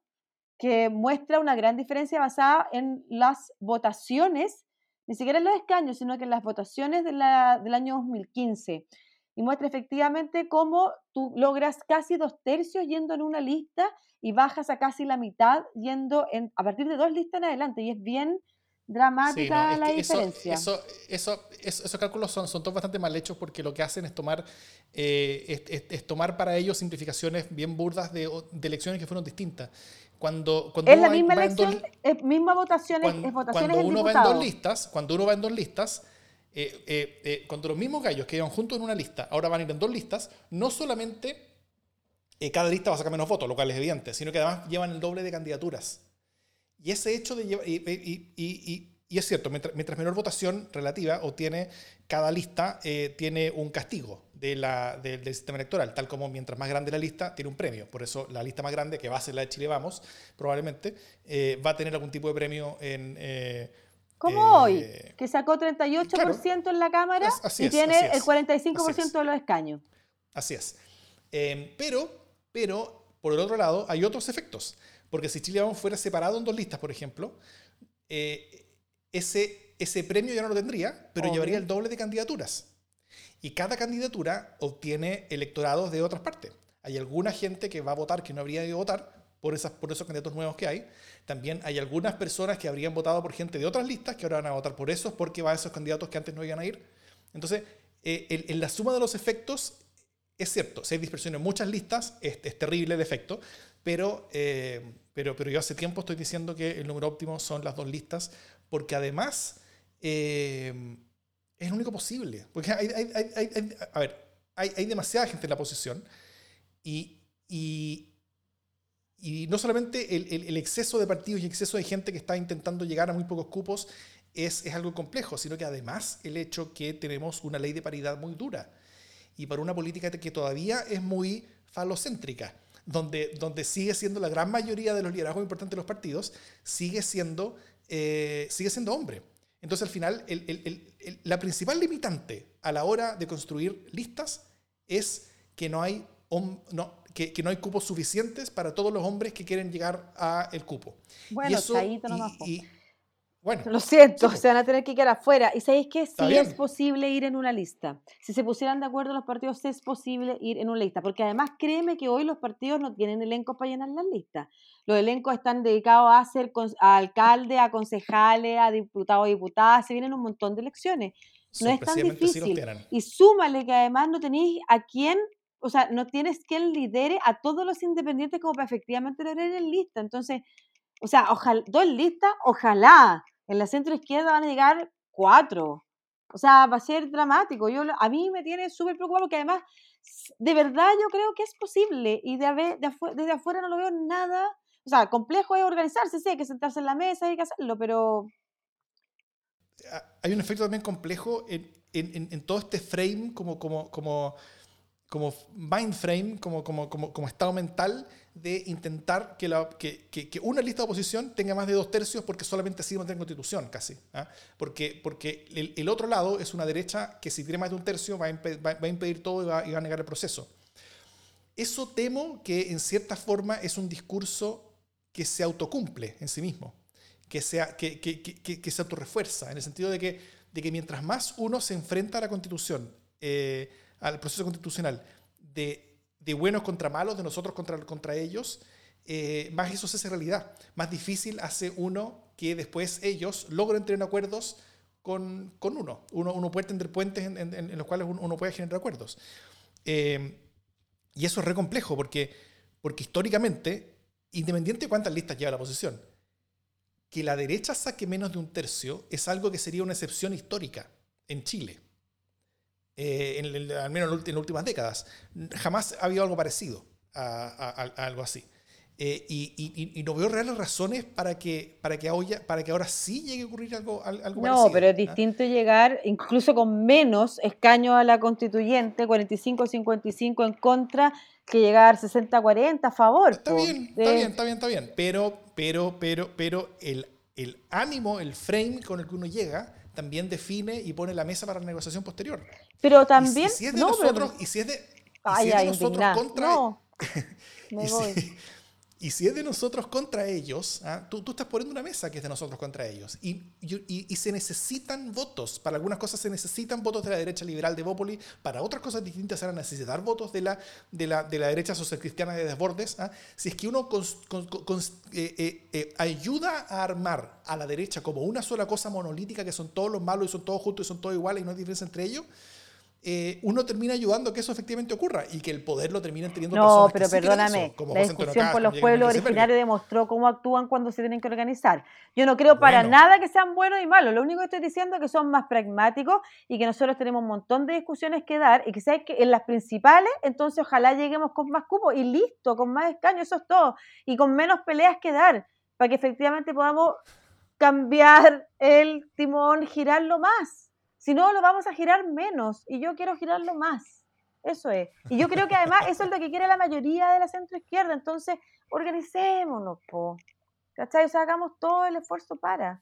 C: que muestra una gran diferencia basada en las votaciones, ni siquiera en los escaños, sino que en las votaciones del año 2015 y muestra efectivamente cómo tú logras casi dos tercios yendo en una lista y bajas a casi la mitad yendo en, a partir de dos listas en adelante. Y es bien dramática la diferencia.
A: Eso, eso, esos cálculos son, son todos bastante mal hechos porque lo que hacen es tomar, eh, es, tomar para ellos simplificaciones bien burdas de, de elecciones que fueron distintas. Cuando, cuando
C: es la misma elección, es misma votaciones,
A: cuando,
C: votaciones
A: cuando uno va en dos listas, cuando uno va en dos listas, eh, eh, eh, cuando los mismos gallos que iban juntos en una lista, ahora van a ir en dos listas, no solamente cada lista va a sacar menos votos, lo cual es evidente, sino que además llevan el doble de candidaturas. Y ese hecho de llevar, y, es cierto, mientras, menor votación relativa obtiene cada lista, tiene un castigo del sistema electoral, tal como mientras más grande la lista, tiene un premio. Por eso la lista más grande, que va a ser la de Chile Vamos, probablemente, va a tener algún tipo de premio en
C: como hoy, eh, que sacó 38% en la Cámara y tiene el 45% de los escaños.
A: Así es. Em, pero, pero, por el otro lado, hay otros efectos. Porque si Chile Vamos fuera separado en dos listas, por ejemplo, eh, ese, ese premio ya no lo tendría, pero
C: Obvio.
A: llevaría el doble de candidaturas. Y cada candidatura obtiene electorados de otras partes. Hay alguna gente que va a votar que no habría ido a votar por, esas, por esos candidatos nuevos que hay. También hay algunas personas que habrían votado por gente de otras listas que ahora van a votar por esos porque van esos candidatos que antes no iban a ir. Entonces, eh, en, en la suma de los efectos, es cierto, si hay dispersión en muchas listas, es, es terrible el efecto, pero, eh, pero, pero yo hace tiempo estoy diciendo que el número óptimo son las dos listas, porque además eh, es lo único posible. Porque hay, hay- hay- hay- a ver, hay demasiada gente en la posición y, y, y no solamente el, exceso de partidos y exceso de gente que está intentando llegar a muy pocos cupos es, es algo complejo, sino que además el hecho que tenemos una ley de paridad muy dura y para una política que todavía es muy falocéntrica, donde, donde sigue siendo la gran mayoría de los liderazgos importantes de los partidos, sigue siendo, eh, sigue siendo hombre. Entonces al final la principal limitante a la hora de construir listas es que no hay, no, que, que no hay cupos suficientes para todos los hombres que quieren llegar al cupo.
C: Bueno,
A: y eso, y-
C: nomás,
A: y- bueno,
C: Lo siento,
A: Sí,
C: se van a tener que quedar afuera. ¿Y sabéis que sí es posible ir en una lista? Si se pusieran de acuerdo los partidos, sí es posible ir en una lista. Porque además, créeme que hoy los partidos no tienen elencos para llenar las listas. Los elencos están dedicados a ser a alcalde, a concejales, a diputados, diputadas. Se vienen un montón de elecciones. No es tan
A: sí
C: difícil.
A: tienen.
C: Y súmale que además no tenéis a quién, o sea, no tienes quien lidere a todos los independientes como para efectivamente lograr en lista. Entonces, o sea, ojalá, dos listas, ojalá. En la centro izquierda van a llegar cuatro. O sea, va a ser dramático. Yo, a mí me tiene súper preocupado porque además, de verdad yo creo que es posible. Y de, de desde afuera no lo veo nada. O sea, complejo es organizarse, sí, hay que sentarse en la mesa, hay que hacerlo, pero
A: hay un efecto también complejo en- en todo este frame como, como, como, como mind frame, como, como, como, como estado mental de intentar que, la, que, que- que una lista de oposición tenga más de dos tercios porque solamente así mantiene constitución casi. ¿ah? Porque, porque el, el otro lado es una derecha que si tiene más de un tercio va a, impe- va- va a impedir todo y va, y va a negar el proceso. Eso temo que en cierta forma es un discurso que se autocumple en sí mismo que, sea, que- que se autorrefuerza, en el sentido de que, de que mientras más uno se enfrenta a la constitución, eh, al proceso constitucional, de, de buenos contra malos, de nosotros contra, contra ellos, eh, más eso se hace realidad. Más difícil hace uno que después ellos logren tener acuerdos con, con uno. uno. Uno puede tender puentes en, en- los cuales uno, uno puede generar acuerdos. Eh, y eso es re complejo porque, porque históricamente, independiente de cuántas listas lleva la oposición, que la derecha saque menos de un tercio es algo que sería una excepción histórica en Chile. Eh, en al menos en las últimas décadas. Jamás ha habido algo parecido a, a- a- algo así. Eh, y, y- y no veo reales razones para que, para, que ahora, para que ahora sí llegue a ocurrir algo, al- algo
C: no,
A: parecido.
C: pero es
A: ¿ah?
C: distinto llegar incluso con menos escaños a la constituyente, 45-55 en contra, que llegar 60-40 a favor.
A: Está
C: po.
A: bien, está
C: Eh,
A: bien, está bien, está bien. Pero, pero, pero, pero el, el ánimo, el frame con el que uno llega, también define y pone la mesa para la negociación posterior.
C: Pero también...
A: y si es de nosotros, y si es de, nosotros contra
C: No, me
A: y,
C: voy.
A: si, y si es de nosotros contra ellos, ¿ah? tú, tú estás poniendo una mesa que es de nosotros contra ellos. Y, y, y- se necesitan votos. Para algunas cosas se necesitan votos de la derecha liberal de Bópoli. Para otras cosas distintas se van a necesitar votos de la, de la, de la derecha socialcristiana de Desbordes. ¿ah? Si es que uno eh, eh, eh, ayuda a armar a la derecha como una sola cosa monolítica, que son todos los malos y son todos justos y son todos iguales y no hay diferencia entre ellos, eh, uno termina ayudando a que eso efectivamente ocurra y que el poder lo terminen teniendo
C: No,
A: personas
C: pero
A: que
C: perdóname,
A: eso, como
C: la
A: José
C: discusión por los pueblos originarios demostró cómo actúan cuando se tienen que organizar. Yo no creo para nada que sean buenos y malos, lo único que estoy diciendo es que son más pragmáticos y que nosotros tenemos un montón de discusiones que dar y que sabes que en las principales, entonces ojalá lleguemos con más cupos y listo, con más escaños, eso es todo, y con menos peleas que dar, para que efectivamente podamos cambiar el timón, girarlo más. Si no, lo vamos a girar menos y yo quiero girarlo más. Eso es. Y yo creo que además eso es lo que quiere la mayoría de la centro izquierda. Entonces, organicémonos, po. ¿Cachai? O sea, hagamos todo el esfuerzo para.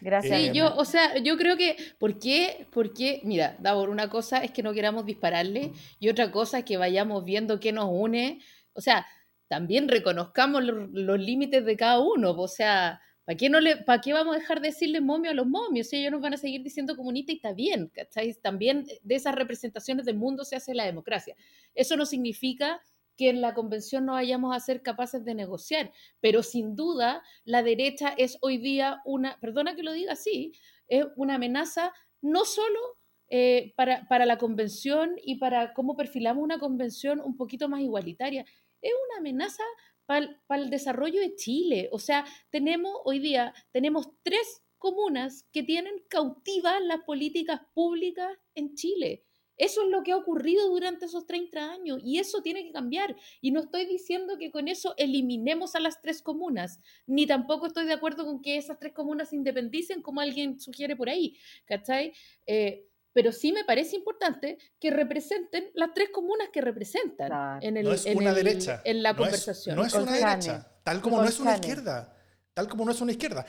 C: Gracias.
B: Sí, yo, o sea, yo creo que, ¿por qué? Porque, mira, Davor, una cosa es que no queramos dispararle y otra cosa es que vayamos viendo qué nos une. O sea, también reconozcamos los, los límites de cada uno. O sea, ¿Para qué, no le, ¿Para qué vamos a dejar de decirle momio a los momios? Si ellos nos van a seguir diciendo comunistas y está bien. También de esas representaciones del mundo se hace la democracia. Eso no significa que en la convención no vayamos a ser capaces de negociar, pero sin duda la derecha es hoy día una, perdona que lo diga así, es una amenaza no solo eh, para, para, la convención y para cómo perfilamos una convención un poquito más igualitaria, es una amenaza para el desarrollo de Chile. O sea, tenemos hoy día, tenemos tres comunas que tienen cautivas las políticas públicas en Chile. Eso es lo que ha ocurrido durante esos 30 años y eso tiene que cambiar. Y no estoy diciendo que con eso eliminemos a las tres comunas, ni tampoco estoy de acuerdo con que esas tres comunas se independicen como alguien sugiere por ahí, ¿cachai? Eh, pero sí me parece importante que representen las tres comunas que representan en, el,
A: no es una derecha.
B: en la
A: no
B: conversación.
A: no es una derecha, tal como no es una izquierda, tal como no es una izquierda.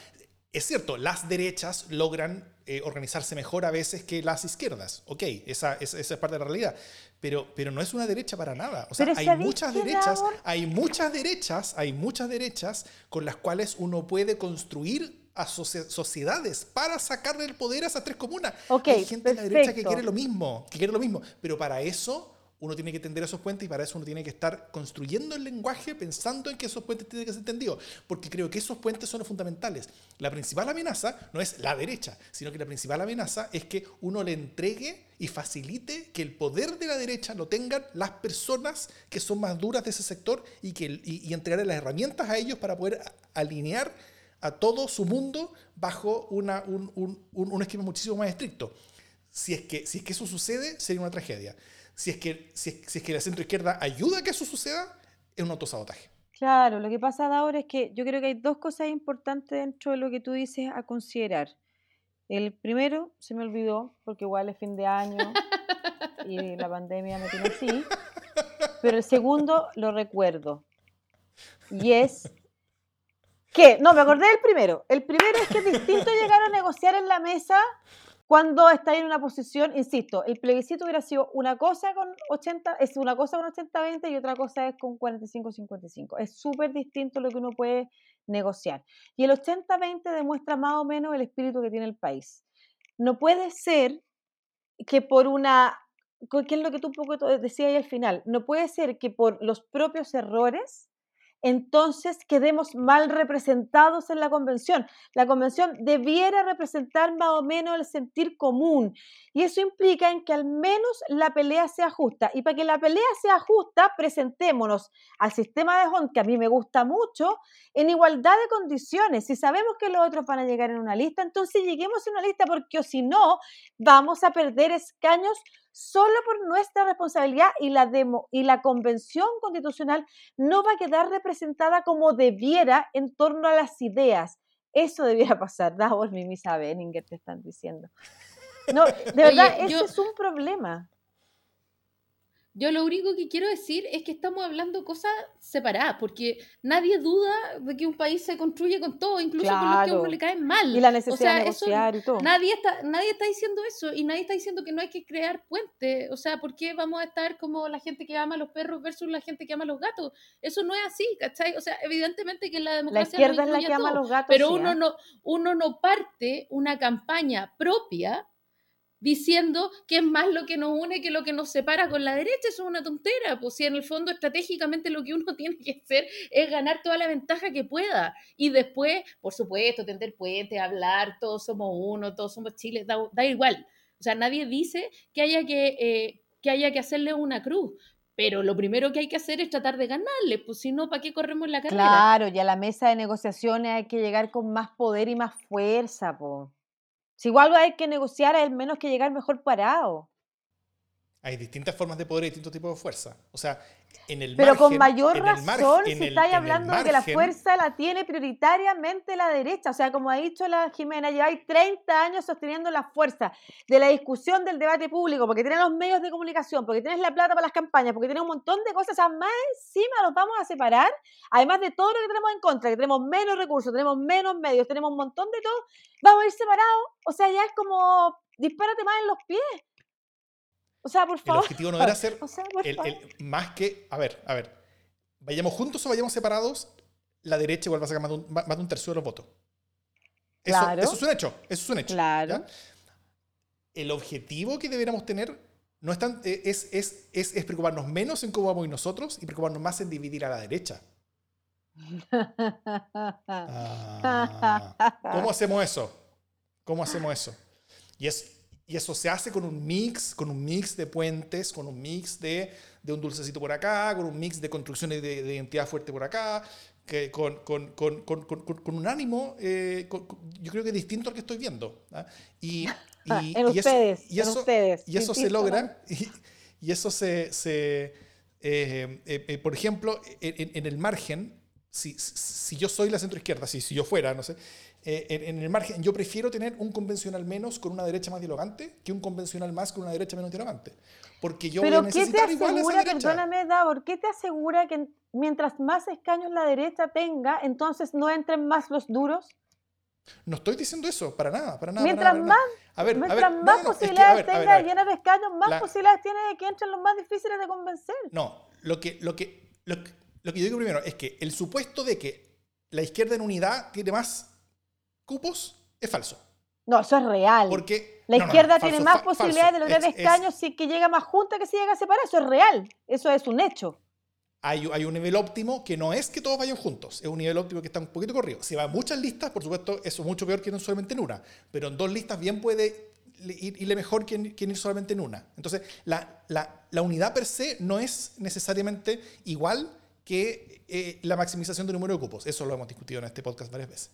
A: Es cierto, las derechas logran eh, organizarse mejor a veces que las izquierdas. Ok, esa, esa, es parte de la realidad. Pero, pero no es una derecha para nada. O sea, hay muchas derechas, hay muchas derechas, hay muchas derechas con las cuales uno puede construir a sociedades para sacarle el poder a esas tres comunas. Hay gente de la derecha que quiere lo mismo, que quiere lo mismo, pero para eso uno tiene que tender esos puentes y para eso uno tiene que estar construyendo el lenguaje pensando en que esos puentes tienen que ser entendidos, porque creo que esos puentes son los fundamentales. La principal amenaza no es la derecha, sino que la principal amenaza es que uno le entregue y facilite que el poder de la derecha lo tengan las personas que son más duras de ese sector y, que, y, y entregarle las herramientas a ellos para poder alinear a todo su mundo bajo una, un, un, un, esquema muchísimo más estricto. Si es, que, si es que eso sucede, sería una tragedia. Si es que, si es, que la centro izquierda ayuda a que eso suceda, es un autosabotaje.
C: Claro, lo que pasa ahora es que yo creo que hay dos cosas importantes dentro de lo que tú dices a considerar. El primero se me olvidó, porque igual es fin de año y la pandemia me tiene así. Pero el segundo lo recuerdo. Y es No, me acordé del primero. El primero es que es distinto llegar a negociar en la mesa cuando está en una posición, insisto, el plebiscito hubiera sido una cosa con 80, es una cosa con 80-20 y otra cosa es con 45-55. Es súper distinto lo que uno puede negociar. Y el 80-20 demuestra más o menos el espíritu que tiene el país. No puede ser que por una, ¿qué es lo que tú un poco decías ahí al final? No puede ser que por los propios errores entonces quedemos mal representados en la convención. La convención debiera representar más o menos el sentir común y eso implica en que al menos la pelea sea justa. Y para que la pelea sea justa, presentémonos al sistema de Hunt, que a mí me gusta mucho, en igualdad de condiciones. Si sabemos que los otros van a llegar en una lista, entonces lleguemos en una lista porque si no, vamos a perder escaños solo por nuestra responsabilidad y la, demo, y la convención constitucional no va a quedar representada como debiera en torno a las ideas. Eso debiera pasar. Davos Mimi sabe, que te están diciendo. No, de verdad, ese es un problema.
B: Yo lo único que quiero decir es que estamos hablando cosas separadas, porque nadie duda de que un país se construye con todo, incluso con los que a uno le caen mal.
C: Y la necesidad de negociar y todo.
B: Nadie está, nadie está diciendo eso y nadie está diciendo que no hay que crear puentes. O sea, ¿por qué vamos a estar como la gente que ama a los perros versus la gente que ama a los gatos? Eso no es así, ¿cachai? O sea, evidentemente que la democracia.
C: La izquierda es la que ama a los gatos.
B: Pero uno, ¿eh? no, uno no parte una campaña propia diciendo que es más lo que nos une que lo que nos separa con la derecha, eso es una tontera, pues si en el fondo estratégicamente lo que uno tiene que hacer es ganar toda la ventaja que pueda y después, por supuesto, tender puente, hablar, todos somos uno, todos somos Chile, da, igual, o sea, nadie dice que haya que, eh, que haya que hacerle una cruz, pero lo primero que hay que hacer es tratar de ganarle, pues si no, ¿para qué corremos la carrera?
C: Claro, y a la mesa de negociaciones hay que llegar con más poder y más fuerza, pues. Si igual hay que negociar, es menos que llegar mejor parado.
A: Hay distintas formas de poder y distintos tipos de fuerza. O sea, en el
C: Pero con mayor razón, si estáis hablando de que la fuerza la tiene prioritariamente la derecha. O sea, como ha dicho la Jimena, lleváis 30 años sosteniendo la fuerza de la discusión del debate público, porque tienes los medios de comunicación, porque tienes la plata para las campañas, porque tienes un montón de cosas. O sea, más encima los vamos a separar, además de todo lo que tenemos en contra, que tenemos menos recursos, tenemos menos medios, tenemos un montón de todo, vamos a ir separados. O sea, ya es como dispárate más en los pies. O sea, por favor.
A: El objetivo no era ser más que, a ver, a ver, vayamos juntos o vayamos separados, la derecha igual va a sacar más de un, tercio de los votos. Eso,
C: Claro.
A: eso es un hecho, eso es un hecho.
C: Claro.
A: ¿ya? El objetivo que deberíamos tener no es, tan- eh, es, es, es, es preocuparnos menos en cómo vamos nosotros y preocuparnos más en dividir a la derecha. Ah, ¿Cómo hacemos eso? ¿Cómo hacemos eso? Y, es, y eso se hace con un mix, con un mix de puentes, con un mix de, de un dulcecito por acá, con un mix de construcciones de, de identidad fuerte por acá, que con, con, con, con, un ánimo, eh, yo creo que distinto al que estoy viendo. ¿ah? Y, y-
C: en
A: y eso-
C: ustedes,
A: y
C: en
A: eso,
C: ustedes.
A: y eso se logra, y, y eso se, se, eh, eh, eh, por ejemplo, en, en- en el margen, si, si yo soy la centroizquierda, si, si yo fuera, no sé, eh, en, en el margen, yo prefiero tener un convencional menos con una derecha más dialogante que un convencional más con una derecha menos dialogante. Porque yo voy
C: Pero
A: a
C: ¿qué te
A: necesitar igual a esa
C: asegura, perdóname, Davor, qué te asegura que mientras más escaños la derecha tenga, entonces no entren más los duros?
A: No estoy diciendo eso, para nada, para nada. para
C: Mientras
A: nada, para
C: más,
A: nada. A ver, a ver,
C: mientras
A: no,
C: más
A: no, no, es que, a
C: posibilidades tenga de llenar escaños, más
A: La-
C: posibilidades tiene de que entren los más difíciles de convencer.
A: No, lo que, lo, que, lo, que- lo que yo digo primero es que el supuesto de que la izquierda en unidad tiene más cupos es falso.
C: No, eso es real.
A: Porque
C: La
A: no, no, no,
C: izquierda
A: falso,
C: tiene más posibilidades de lograr
A: Es- es-
C: escaños si que llega más junta que si llega a separar. Eso es real. Eso es un hecho.
A: hay, hay un nivel óptimo que no es que todos vayan juntos, es un nivel óptimo que está un poquito corrido. Si va a muchas listas, por supuesto, eso es mucho peor que no solamente en una, pero en dos listas bien puede le- ir- irle mejor que en, que en ir solamente en una. Entonces, la, la- la unidad per se no es necesariamente igual que eh, la maximización del número de cupos. Eso lo hemos discutido en este podcast varias veces.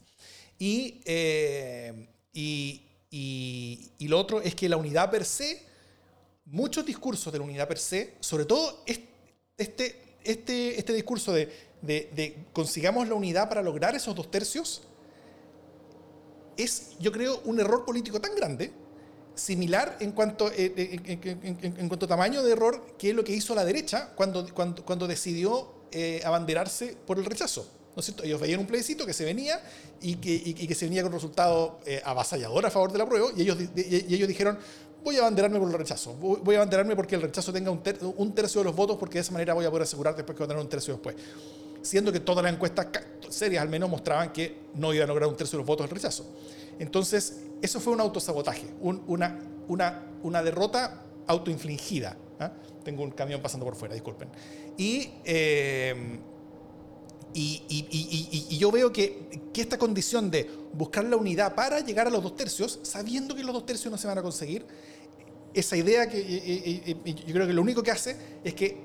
A: Y, eh, y, y- y lo otro es que la unidad per se, muchos discursos de la unidad per se, sobre todo es- este, este, este discurso de consigamos la unidad para lograr esos dos tercios, es, yo creo, un error político tan grande, similar en cuanto, eh, eh, en, en- en- en cuanto a tamaño de error, que es lo que hizo la derecha cuando, cuando, cuando decidió eh, abanderarse por el rechazo. ¿No? Ellos veían un plebiscito que se venía y que, se venía con un resultado eh, avasallador a favor del apruebo, y ellos, y- ellos dijeron, voy a abanderarme por el rechazo, voy a abanderarme porque el rechazo tenga un, ter- un tercio de los votos, porque de esa manera voy a poder asegurar después que va a tener un tercio después. Siendo que todas las encuestas serias al menos mostraban que no iban a lograr un tercio de los votos el rechazo. Entonces, eso fue un autosabotaje, un- una, una, una derrota autoinfligida. ¿ah? Tengo un camión pasando por fuera, disculpen. Y, eh, y, yo veo que, esta condición de buscar la unidad para llegar a los dos tercios, sabiendo que los dos tercios no se van a conseguir, esa idea que eh, eh, eh, yo creo que lo único que hace es que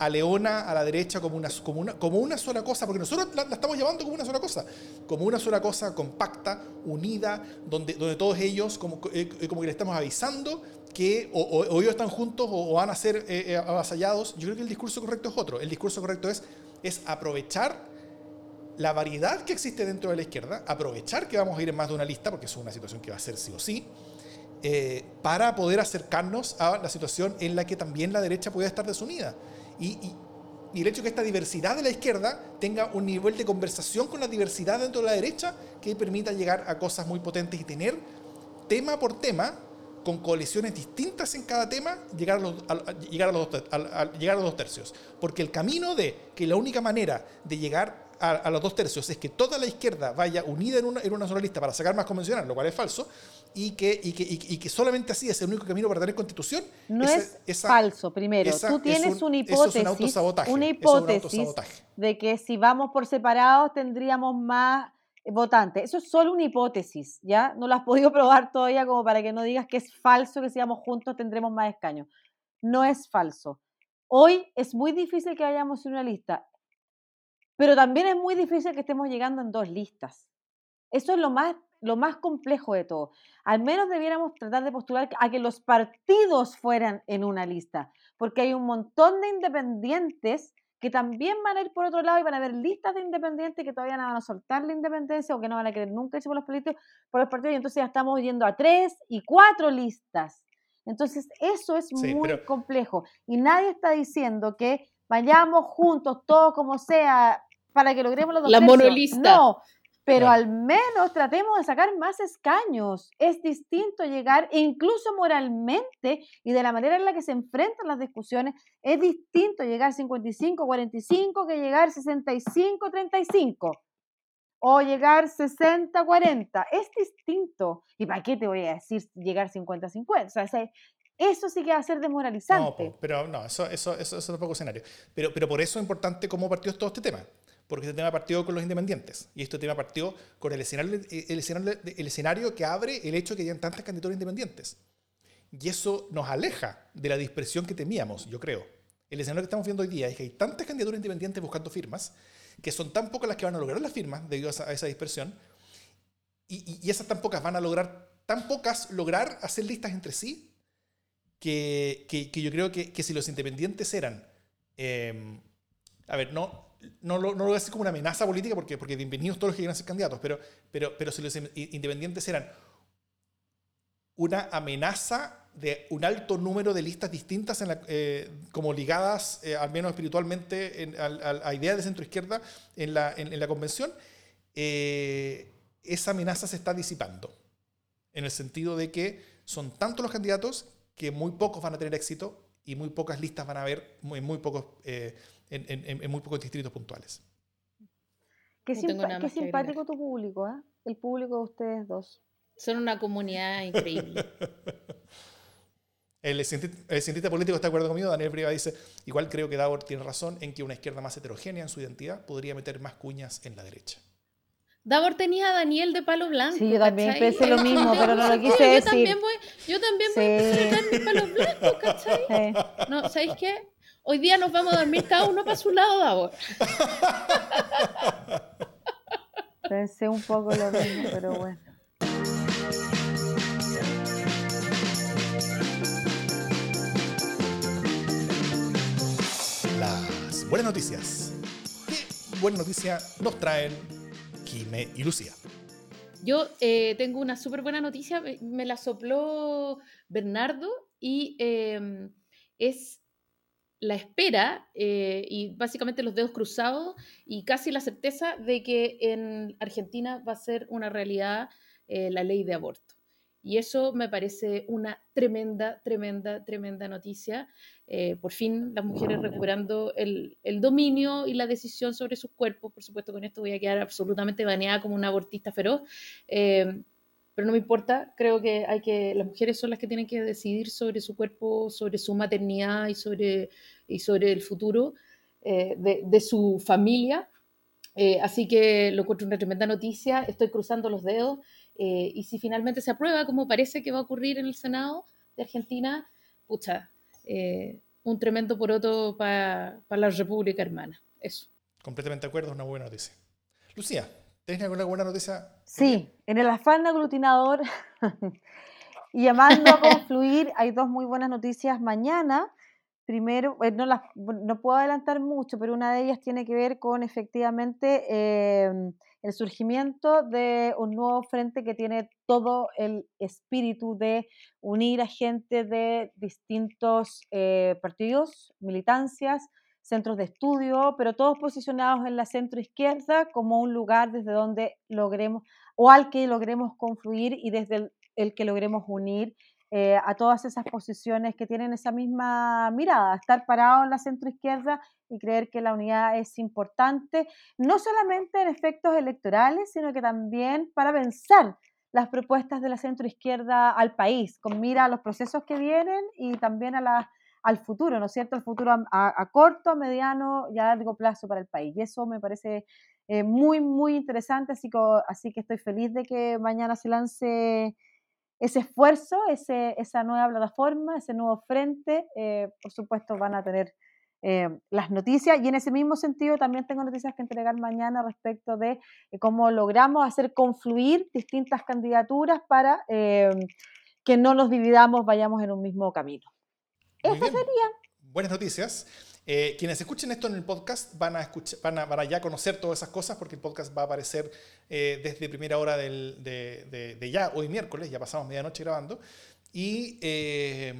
A: aleona a la derecha como una, como una, como una sola cosa, porque nosotros la, estamos llevando como una sola cosa, como una sola cosa compacta, unida, donde, donde todos ellos como, como que le estamos avisando que o, ellos están juntos o, van a ser eh, avasallados. Yo creo que el discurso correcto es otro. El discurso correcto es, es aprovechar la variedad que existe dentro de la izquierda, aprovechar que vamos a ir en más de una lista, porque es una situación que va a ser sí o sí, eh, para poder acercarnos a la situación en la que también la derecha puede estar desunida. Y, y- y el hecho de que esta diversidad de la izquierda tenga un nivel de conversación con la diversidad dentro de la derecha que permita llegar a cosas muy potentes y tener tema por tema, con coaliciones distintas en cada tema, llegar a los, a- a- llegar a los, dos, a- llegar a los dos tercios. Porque el camino de que la única manera de llegar a, los dos tercios es que toda la izquierda vaya unida en una, en una sola lista para sacar más convencional, lo cual es falso, y que, y que, y que- solamente así es el único camino para tener constitución.
C: No es
A: esa-
C: falso, primero.
A: esa
C: Tú
A: es
C: tienes
A: un-
C: una
A: eso es un
C: hipótesis,
A: autosabotaje,
C: una
A: eso es un
C: hipótesis de que si vamos por separados tendríamos más votantes. Eso es solo una hipótesis, ¿ya? No lo has podido probar todavía como para que no digas que es falso que si vamos juntos tendremos más escaños. No es falso. Hoy es muy difícil que vayamos en una lista, pero también es muy difícil que estemos llegando en dos listas. Eso es lo más, lo más complejo de todo. Al menos debiéramos tratar de postular a que los partidos fueran en una lista, porque hay un montón de independientes que también van a ir por otro lado y van a haber listas de independientes que todavía no van a soltar la independencia o que no van a querer nunca irse por los partidos, por los partidos y entonces ya estamos yendo a tres y cuatro listas. Entonces, eso es
A: Sí,
C: muy
A: pero-
C: complejo. Y nadie está diciendo que vayamos juntos, todos como sea, para que logremos los dos
B: La
C: tercios.
B: monolista.
C: No, pero
A: Claro.
C: al menos tratemos de sacar más escaños. Es distinto llegar, incluso moralmente y de la manera en la que se enfrentan las discusiones, es distinto llegar 55-45 que llegar 65-35. o llegar 60-40. Es distinto. ¿Y para qué te voy a decir llegar 50-50? O sea, eso sí que va a ser desmoralizante.
A: No, pero no, eso, eso, eso, es otro escenario. Pero, pero por eso es importante cómo partió todo este tema. Porque este tema partió con los independientes. Y este tema partió con el escenario, el escenario, el escenario que abre el hecho de que hayan tantas candidaturas independientes. Y eso nos aleja de la dispersión que temíamos, yo creo. El escenario que estamos viendo hoy día es que hay tantas candidaturas independientes buscando firmas que son tan pocas las que van a lograr las firmas debido a esa, dispersión, y, esas tan pocas van a lograr, tan pocas lograr hacer listas entre sí, que, yo creo que, si los independientes eran, em, a ver, no, no, lo, no lo voy a decir como una amenaza política, porque, porque bienvenidos todos los que quieran ser candidatos, pero, pero, pero si los independientes eran una amenaza de un alto número de listas distintas eh, como ligadas, eh, al menos espiritualmente, a, ideas de centro izquierda en la, en, la convención, eh, esa amenaza se está disipando. En el sentido de que son tantos los candidatos que muy pocos van a tener éxito y muy pocas listas van a haber en muy pocos, en, muy pocos distritos puntuales.
C: Qué, simpático tu público, el público de ustedes dos.
B: Son una comunidad increíble.
A: El cientista, político está de acuerdo conmigo, Daniel Priva dice, igual creo que Davor tiene razón en que una izquierda más heterogénea en su identidad podría meter más cuñas en la derecha.
B: Davor tenía a Daniel de palo blanco.
C: Sí, yo también pensé lo mismo, pero no lo quise decir.
B: También voy, yo también voy a empezar a mis palos blancos, ¿cachai? No, ¿sabéis qué? Hoy día nos vamos a dormir cada uno para su lado, Davor.
C: Pensé un poco lo mismo, pero bueno.
A: buenas noticias. ¿Qué buena noticia nos traen Kime y Lucía?
B: Yo eh, tengo una súper buena noticia, me la sopló Bernardo y em, es la espera eh, y básicamente los dedos cruzados y casi la certeza de que en Argentina va a ser una realidad eh, la ley de aborto. Y eso me parece una tremenda, tremenda, tremenda noticia. Eh, por fin las mujeres recuperando el, dominio y la decisión sobre sus cuerpos. Por supuesto, con esto voy a quedar absolutamente baneada como una abortista feroz. Eh, pero no me importa, creo que hay que, las mujeres son las que tienen que decidir sobre su cuerpo, sobre su maternidad y sobre, y sobre el futuro eh, de, de, su familia. así que lo encuentro una tremenda noticia, estoy cruzando los dedos eh, y si finalmente se aprueba, como parece que va a ocurrir en el Senado de Argentina, pucha, eh, un tremendo poroto para la República Hermana. Eso.
A: Completamente de acuerdo, una buena noticia. Lucía, ¿tienes alguna buena noticia?
C: Sí, en el afán aglutinador y llamando a confluir, hay dos muy buenas noticias mañana. Primero, eh, no, las, no puedo adelantar mucho, pero una de ellas tiene que ver con efectivamente el surgimiento de un nuevo frente que tiene todo el espíritu de unir a gente de distintos eh, partidos, militancias, centros de estudio, pero todos posicionados en la centro izquierda como un lugar desde donde logremos o al que logremos confluir y desde el que logremos unir eh, a todas esas posiciones que tienen esa misma mirada, estar parado en la centro izquierda y creer que la unidad es importante, no solamente en efectos electorales, sino que también para pensar las propuestas de la centro izquierda al país, con mira a los procesos que vienen y también a la, al futuro, ¿no es cierto? Al futuro a, corto, a mediano y a largo plazo para el país. Y eso me parece eh, muy, muy interesante, así que, así que estoy feliz de que mañana se lance ese esfuerzo, ese, esa nueva plataforma, ese nuevo frente, eh, por supuesto van a tener eh, las noticias y en ese mismo sentido también tengo noticias que entregar mañana respecto de eh, cómo logramos hacer confluir distintas candidaturas para que no nos dividamos, vayamos en un mismo camino.
A: Buenas noticias. Eh, quienes escuchen esto en el podcast van a, escuchar, van, a, ya conocer todas esas cosas porque el podcast va a aparecer eh, desde primera hora del, de, ya, hoy miércoles, ya pasamos medianoche grabando, y, eh,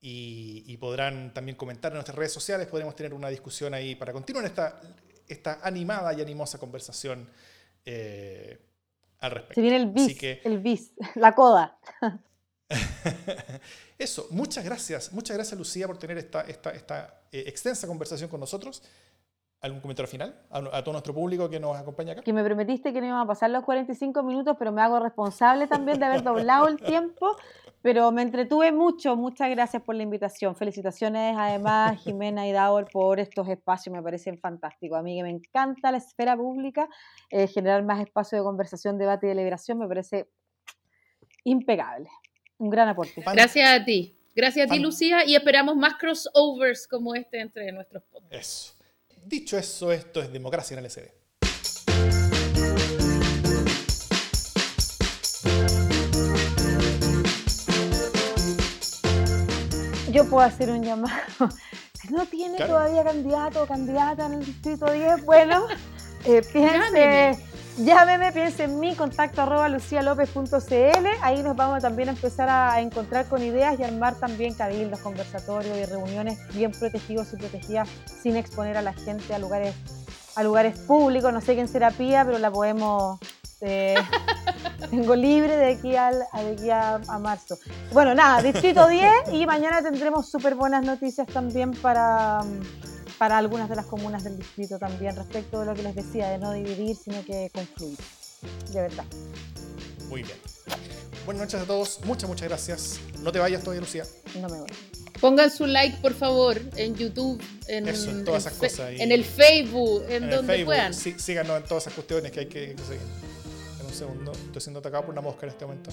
A: y, podrán también comentar en nuestras redes sociales, podremos tener una discusión ahí para continuar esta, esta animada y animosa conversación al respecto.
C: Se viene el bis, el bis, la coda.
A: Eso, muchas gracias, muchas gracias Lucía por tener esta, esta, esta eh, extensa conversación con nosotros. ¿Algún comentario final a, a todo nuestro público que nos acompaña acá?
C: Que me prometiste que no íbamos a pasar los 45 minutos, pero me hago responsable también de haber doblado el tiempo. Pero me entretuve mucho. Muchas gracias por la invitación. Felicitaciones además, Jimena y Daur, por estos espacios. Me parecen fantásticos. A mí que me encanta la esfera pública, eh, generar más espacio de conversación, debate y deliberación, me parece impecable. Un gran aporte.
B: Gracias a ti. Gracias a ti, Lucía, y esperamos más crossovers como este entre nuestros podcasts.
A: Eso. Dicho eso, esto es Democracia en LCD.
C: Yo puedo hacer un llamado. Si no tiene
A: Claro.
C: todavía candidato o candidata en el distrito 10, bueno, eh, piense,
B: Llámeme.
C: Llámeme, piense en mí, contacto arroba lucialopez.cl. Ahí nos vamos también a empezar a encontrar con ideas y armar también cabildos, conversatorios y reuniones bien protegidos y protegidas sin exponer a la gente a lugares, a lugares públicos. No sé quién será Pía, pero la podemos... eh, tengo libre de aquí, al, de aquí a, a marzo. Bueno, nada, Distrito 10 y mañana tendremos súper buenas noticias también para, para algunas de las comunas del distrito también respecto de lo que les decía, de no dividir, sino que confluir. De verdad.
A: Muy bien. Buenas noches a todos. Muchas, muchas gracias. No te vayas todavía, Lucía.
C: No me voy.
B: Pongan su like, por favor, en YouTube, en,
A: Eso, en todas
B: en
A: esas cosas ahí.
B: en el Facebook, en,
A: En
B: donde
A: Facebook.
B: puedan.
A: Sí, síganos en todas esas cuestiones que hay que, que seguir. En un segundo. Estoy siendo atacado por una mosca en este momento.